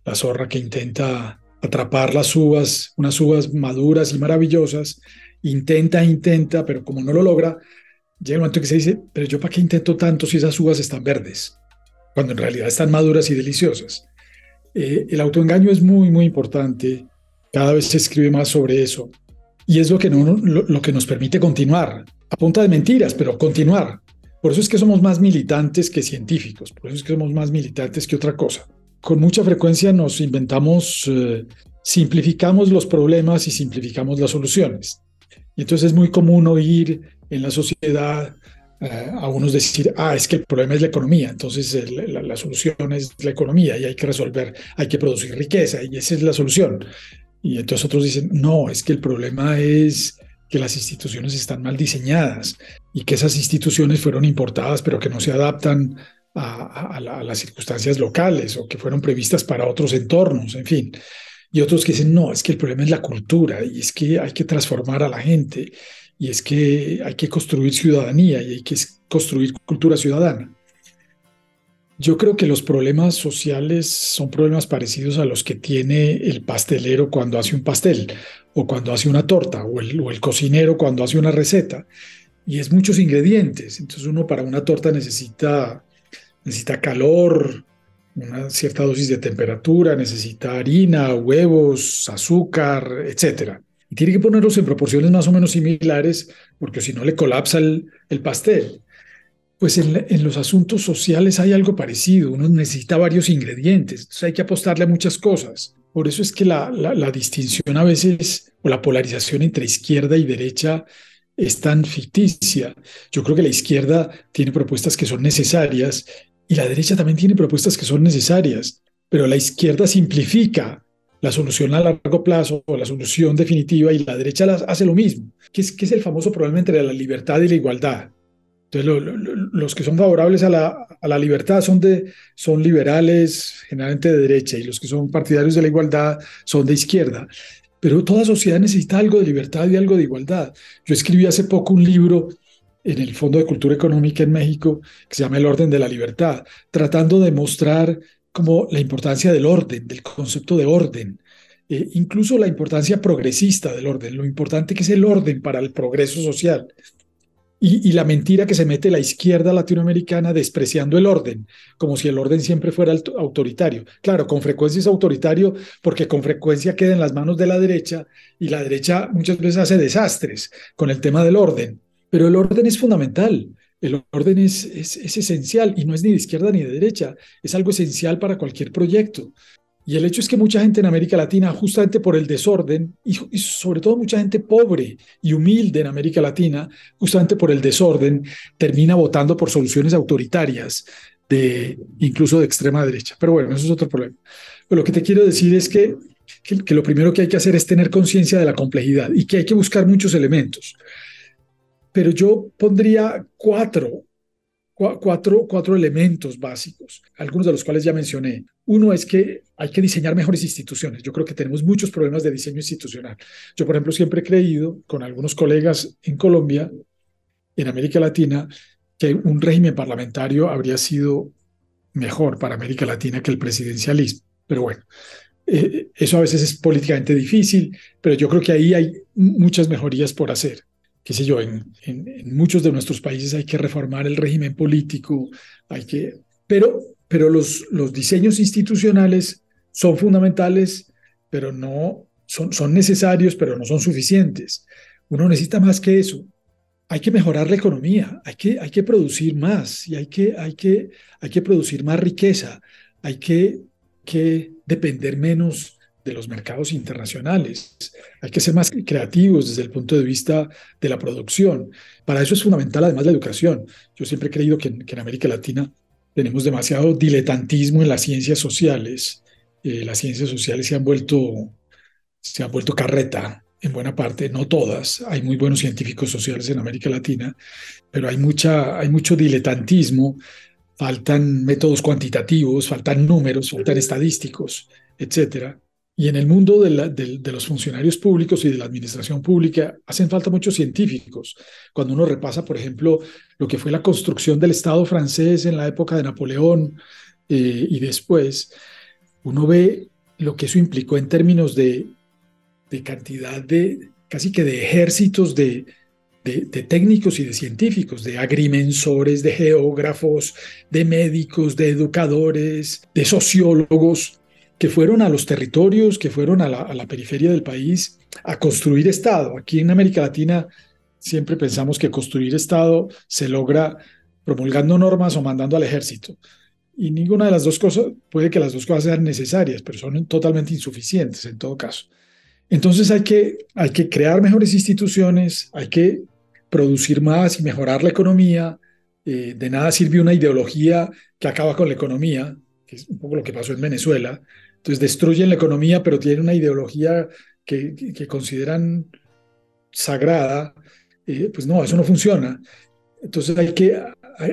Speaker 2: La zorra que intenta atrapar las uvas, unas uvas maduras y maravillosas, intenta, intenta, pero como no lo logra, llega el momento que se dice, pero yo para qué intento tanto si esas uvas están verdes, cuando en realidad están maduras y deliciosas. Eh, el autoengaño es muy, muy importante, cada vez se escribe más sobre eso, y es lo que, no, lo que nos permite continuar, a punta de mentiras, pero continuar. Por eso es que somos más militantes que científicos, por eso es que somos más militantes que otra cosa con mucha frecuencia nos inventamos, eh, simplificamos los problemas y simplificamos las soluciones. Y entonces es muy común oír en la sociedad eh, a unos decir, ah, es que el problema es la economía, entonces la, solución es la economía y hay que resolver, hay que producir riqueza y esa es la solución. Y entonces otros dicen, no, es que el problema es que las instituciones están mal diseñadas y que esas instituciones fueron importadas pero que no se adaptan a, las circunstancias locales o que fueron previstas para otros entornos, en fin. Y otros que dicen, no, es que el problema es la cultura y es que hay que transformar a la gente y es que hay que construir ciudadanía y hay que construir cultura ciudadana. Yo creo que los problemas sociales son problemas parecidos a los que tiene el pastelero cuando hace un pastel o cuando hace una torta o el, cocinero cuando hace una receta. Y es muchos ingredientes. Entonces uno para una torta necesita necesita calor, una cierta dosis de temperatura, necesita harina, huevos, azúcar, etc. Y tiene que ponerlos en proporciones más o menos similares porque si no le colapsa el, pastel. Pues en, los asuntos sociales hay algo parecido, uno necesita varios ingredientes, entonces hay que apostarle a muchas cosas. Por eso es que la, la distinción a veces o la polarización entre izquierda y derecha es tan ficticia. Yo creo que la izquierda tiene propuestas que son necesarias y la derecha también tiene propuestas que son necesarias, pero la izquierda simplifica la solución a largo plazo o la solución definitiva y la derecha hace lo mismo, que es, que es el famoso problema entre la libertad y la igualdad. Entonces, los que son favorables a la, a la libertad son, de, son liberales, generalmente de derecha, y los que son partidarios de la igualdad son de izquierda. Pero toda sociedad necesita algo de libertad y algo de igualdad. Yo escribí hace poco un libro en el Fondo de Cultura Económica en México, que se llama El Orden de la Libertad, tratando de mostrar como la importancia del orden, del concepto de orden, eh, incluso la importancia progresista del orden, lo importante que es el orden para el progreso social. Y, y, la mentira que se mete la izquierda latinoamericana despreciando el orden, como si el orden siempre fuera autoritario. Claro, con frecuencia es autoritario porque con frecuencia queda en las manos de la derecha y la derecha muchas veces hace desastres con el tema del orden. Pero el orden es fundamental, el orden es, es, esencial y no es ni de izquierda ni de derecha, es algo esencial para cualquier proyecto. Y el hecho es que mucha gente en América Latina, justamente por el desorden, y, sobre todo mucha gente pobre y humilde en América Latina, justamente por el desorden, termina votando por soluciones autoritarias, de, incluso de extrema derecha. Pero bueno, eso es otro problema. Lo que te quiero decir es que, que lo primero que hay que hacer es tener conciencia de la complejidad y que hay que buscar muchos elementos pero yo pondría cuatro cuatro, cuatro elementos básicos, algunos de los cuales ya mencioné. Uno es que hay que diseñar mejores instituciones. Yo creo que tenemos muchos problemas de diseño institucional. Yo, por ejemplo, siempre he creído, con algunos colegas en Colombia, en América Latina, que un régimen parlamentario habría sido mejor para América Latina que el presidencialismo. Pero bueno, eh, eso a veces es políticamente difícil, pero yo creo que ahí hay muchas mejorías por hacer qué sé yo, en, muchos de nuestros países hay que reformar el régimen político, hay que, pero, pero los, los diseños institucionales son fundamentales, pero no son, son necesarios, pero no son suficientes. Uno necesita más que eso. Hay que mejorar la economía, hay que, hay que producir más y hay que, hay, que, hay que producir más riqueza, hay que, que depender menos de los mercados internacionales. Hay que ser más creativos desde el punto de vista de la producción. Para eso es fundamental además la educación. Yo siempre he creído que en, América Latina tenemos demasiado diletantismo en las ciencias sociales. Eh, las ciencias sociales se han vuelto se han vuelto carreta en buena parte, no todas. Hay muy buenos científicos sociales en América Latina, pero hay mucha hay mucho diletantismo. Faltan métodos cuantitativos, faltan números, faltan estadísticos, etcétera. Y en el mundo de, los funcionarios públicos y de la administración pública hacen falta muchos científicos. Cuando uno repasa, por ejemplo, lo que fue la construcción del Estado francés en la época de Napoleón eh, y después, uno ve lo que eso implicó en términos de, de cantidad de, casi que de ejércitos de, de, técnicos y de científicos, de agrimensores, de geógrafos, de médicos, de educadores, de sociólogos, que fueron a los territorios, que fueron a la, periferia del país a construir Estado. Aquí en América Latina siempre pensamos que construir Estado se logra promulgando normas o mandando al ejército. Y ninguna de las dos cosas, puede que las dos cosas sean necesarias, pero son totalmente insuficientes en todo caso. Entonces hay que, hay que crear mejores instituciones, hay que producir más y mejorar la economía. Eh, de nada sirve una ideología que acaba con la economía, que es un poco lo que pasó en Venezuela, entonces destruyen la economía, pero tienen una ideología que, que, consideran sagrada. Eh, pues no, eso no funciona. Entonces hay que,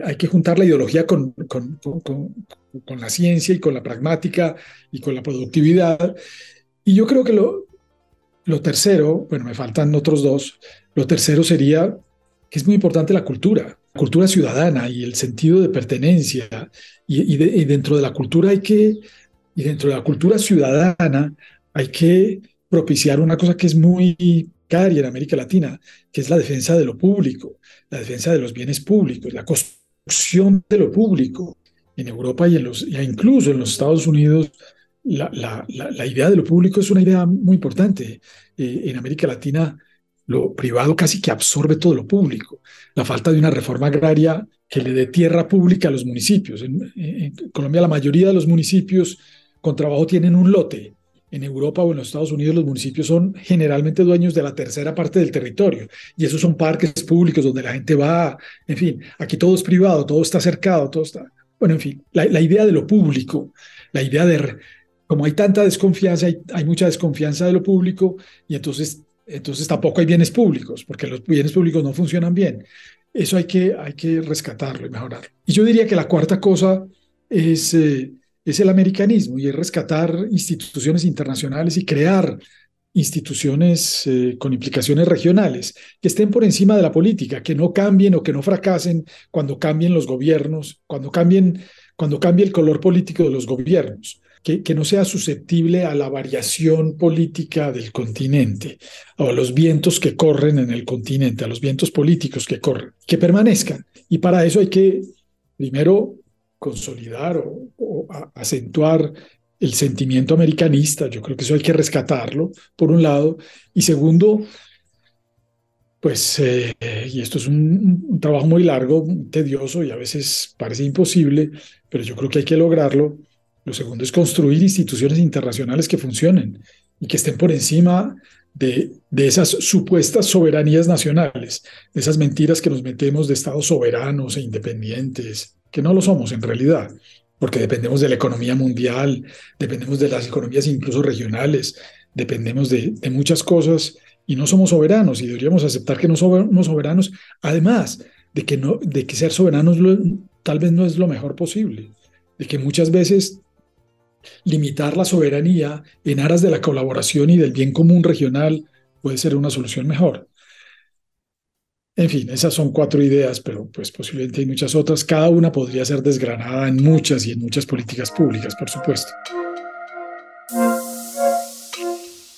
Speaker 2: hay, que juntar la ideología con, con, con, con, la ciencia y con la pragmática y con la productividad. Y yo creo que lo, lo tercero, bueno, me faltan otros dos, lo tercero sería que es muy importante la cultura, la cultura ciudadana y el sentido de pertenencia. Y, y dentro de la cultura hay que, y dentro de la cultura ciudadana hay que propiciar una cosa que es muy cari en América Latina, que es la defensa de lo público, la defensa de los bienes públicos, la construcción de lo público. En Europa y, en los, incluso en los Estados Unidos, la, la, la, idea de lo público es una idea muy importante. Eh, en América Latina, lo privado casi que absorbe todo lo público. La falta de una reforma agraria que le dé tierra pública a los municipios. en Colombia, la mayoría de los municipios con trabajo tienen un lote. En Europa o en los Estados Unidos los municipios son generalmente dueños de la tercera parte del territorio y esos son parques públicos donde la gente va, en fin, aquí todo es privado, todo está cercado, todo está... Bueno, en fin, la, idea de lo público, la idea de, como hay tanta desconfianza, hay, mucha desconfianza de lo público y entonces, entonces tampoco hay bienes públicos, porque los bienes públicos no funcionan bien. Eso hay que, hay que rescatarlo y mejorarlo. Y yo diría que la cuarta cosa es... Eh, es el americanismo y es rescatar instituciones internacionales y crear instituciones eh, con implicaciones regionales, que estén por encima de la política, que no cambien o que no fracasen cuando cambien los gobiernos, cuando cambien, cuando cambie el color político de los gobiernos, que, no sea susceptible a la variación política del continente, o a los vientos que corren en el continente, a los vientos políticos que corren, que permanezcan. Y para eso hay que, primero, consolidar o, acentuar el sentimiento americanista. Yo creo que eso hay que rescatarlo, por un lado. Y segundo, pues, eh, y esto es un, trabajo muy largo, tedioso y a veces parece imposible, pero yo creo que hay que lograrlo. Lo segundo es construir instituciones internacionales que funcionen y que estén por encima de, de, esas supuestas soberanías nacionales, de esas mentiras que nos metemos de estados soberanos e independientes, que no lo somos en realidad, porque dependemos de la economía mundial, dependemos de las economías incluso regionales, dependemos de, muchas cosas y no somos soberanos y deberíamos aceptar que no somos soberanos, además de que, no, de que ser soberanos tal vez no es lo mejor posible, de que muchas veces limitar la soberanía en aras de la colaboración y del bien común regional puede ser una solución mejor. En fin, esas son cuatro ideas, pero pues posiblemente hay muchas otras. Cada una podría ser desgranada en muchas y en muchas políticas públicas, por supuesto.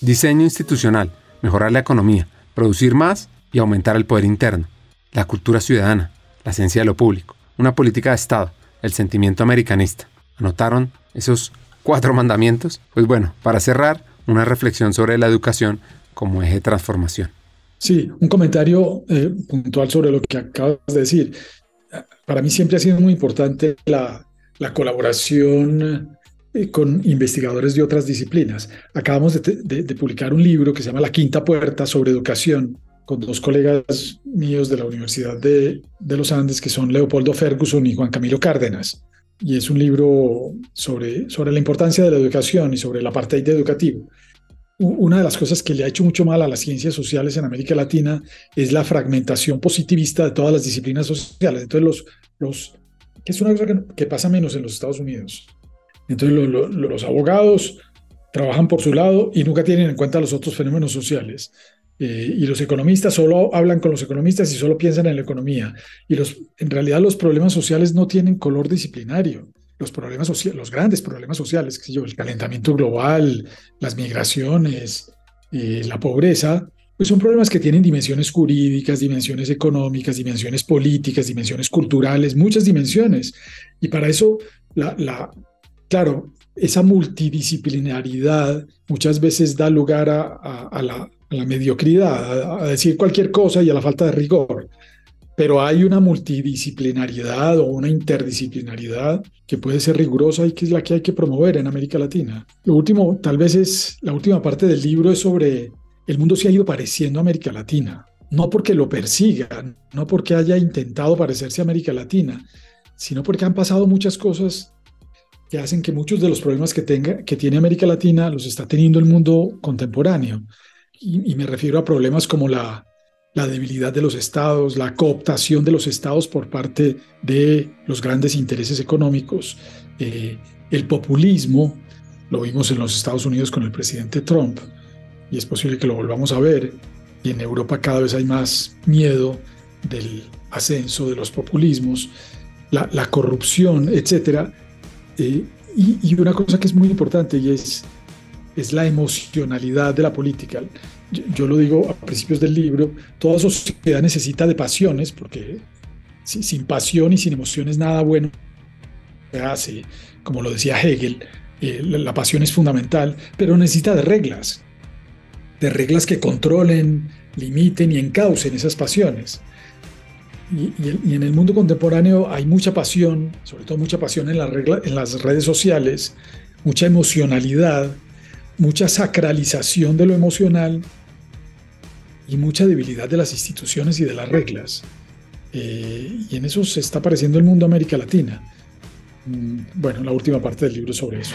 Speaker 1: Diseño institucional, mejorar la economía, producir más y aumentar el poder interno, la cultura ciudadana, la esencia de lo público, una política de Estado, el sentimiento americanista. ¿Anotaron esos cuatro mandamientos? Pues bueno, para cerrar, una reflexión sobre la educación como eje de transformación.
Speaker 2: Sí, un comentario eh, puntual sobre lo que acabas de decir. Para mí siempre ha sido muy importante la, colaboración eh, con investigadores de otras disciplinas. Acabamos de, publicar un libro que se llama La Quinta Puerta sobre educación con dos colegas míos de la Universidad de, los Andes, que son Leopoldo Ferguson y Juan Camilo Cárdenas. Y es un libro sobre, sobre la importancia de la educación y sobre el apartheid educativo una de las cosas que le ha hecho mucho mal a las ciencias sociales en América Latina es la fragmentación positivista de todas las disciplinas sociales. Entonces, los, los, que es una cosa que, pasa menos en los Estados Unidos. Entonces, los abogados trabajan por su lado y nunca tienen en cuenta los otros fenómenos sociales. Eh, y los economistas solo hablan con los economistas y solo piensan en la economía. Y los, en realidad los problemas sociales no tienen color disciplinario los problemas sociales, los grandes problemas sociales, que yo, el calentamiento global, las migraciones, eh, la pobreza, pues son problemas que tienen dimensiones jurídicas, dimensiones económicas, dimensiones políticas, dimensiones culturales, muchas dimensiones. Y para eso, la, la, claro, esa multidisciplinaridad muchas veces da lugar a, la, a la, mediocridad, a decir cualquier cosa y a la falta de rigor pero hay una multidisciplinariedad o una interdisciplinariedad que puede ser rigurosa y que es la que hay que promover en América Latina. Lo último, tal vez es la última parte del libro, es sobre el mundo se ha ido pareciendo a América Latina, no porque lo persigan, no porque haya intentado parecerse a América Latina, sino porque han pasado muchas cosas que hacen que muchos de los problemas que, tenga, que tiene América Latina los está teniendo el mundo contemporáneo. y me refiero a problemas como la la debilidad de los estados, la cooptación de los estados por parte de los grandes intereses económicos, eh, el populismo, lo vimos en los Estados Unidos con el presidente Trump, y es posible que lo volvamos a ver, y en Europa cada vez hay más miedo del ascenso de los populismos, la, corrupción, etc. Eh, y, y, una cosa que es muy importante y es, es la emocionalidad de la política yo, lo digo a principios del libro, toda sociedad necesita de pasiones, porque sin pasión y sin emociones nada bueno se hace, como lo decía Hegel, eh, la, pasión es fundamental, pero necesita de reglas, de reglas que controlen, limiten y encaucen esas pasiones. Y, en el mundo contemporáneo hay mucha pasión, sobre todo mucha pasión en, las redes sociales, mucha emocionalidad, mucha sacralización de lo emocional y mucha debilidad de las instituciones y de las reglas. Eh, y en eso se está apareciendo el mundo América Latina. Mm, bueno, la última parte del libro sobre eso.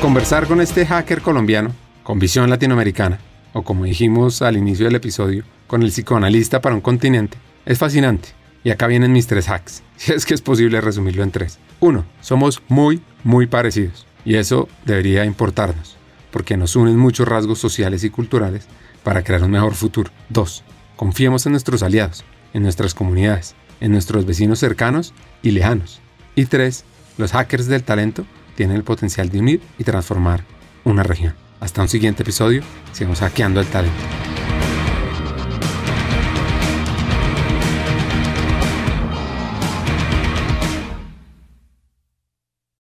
Speaker 1: Conversar con este hacker colombiano, con visión latinoamericana, o como dijimos al inicio del episodio, con el psicoanalista para un continente, es fascinante. Y acá vienen mis tres hacks, si es que es posible resumirlo en tres. Uno, somos muy, muy parecidos. Y eso debería importarnos, porque nos unen muchos rasgos sociales y culturales para crear un mejor futuro. 2. Confiemos en nuestros aliados, en nuestras comunidades, en nuestros vecinos cercanos y lejanos. Y 3. Los hackers del talento tienen el potencial de unir y transformar una región. Hasta un siguiente episodio, sigamos hackeando el talento.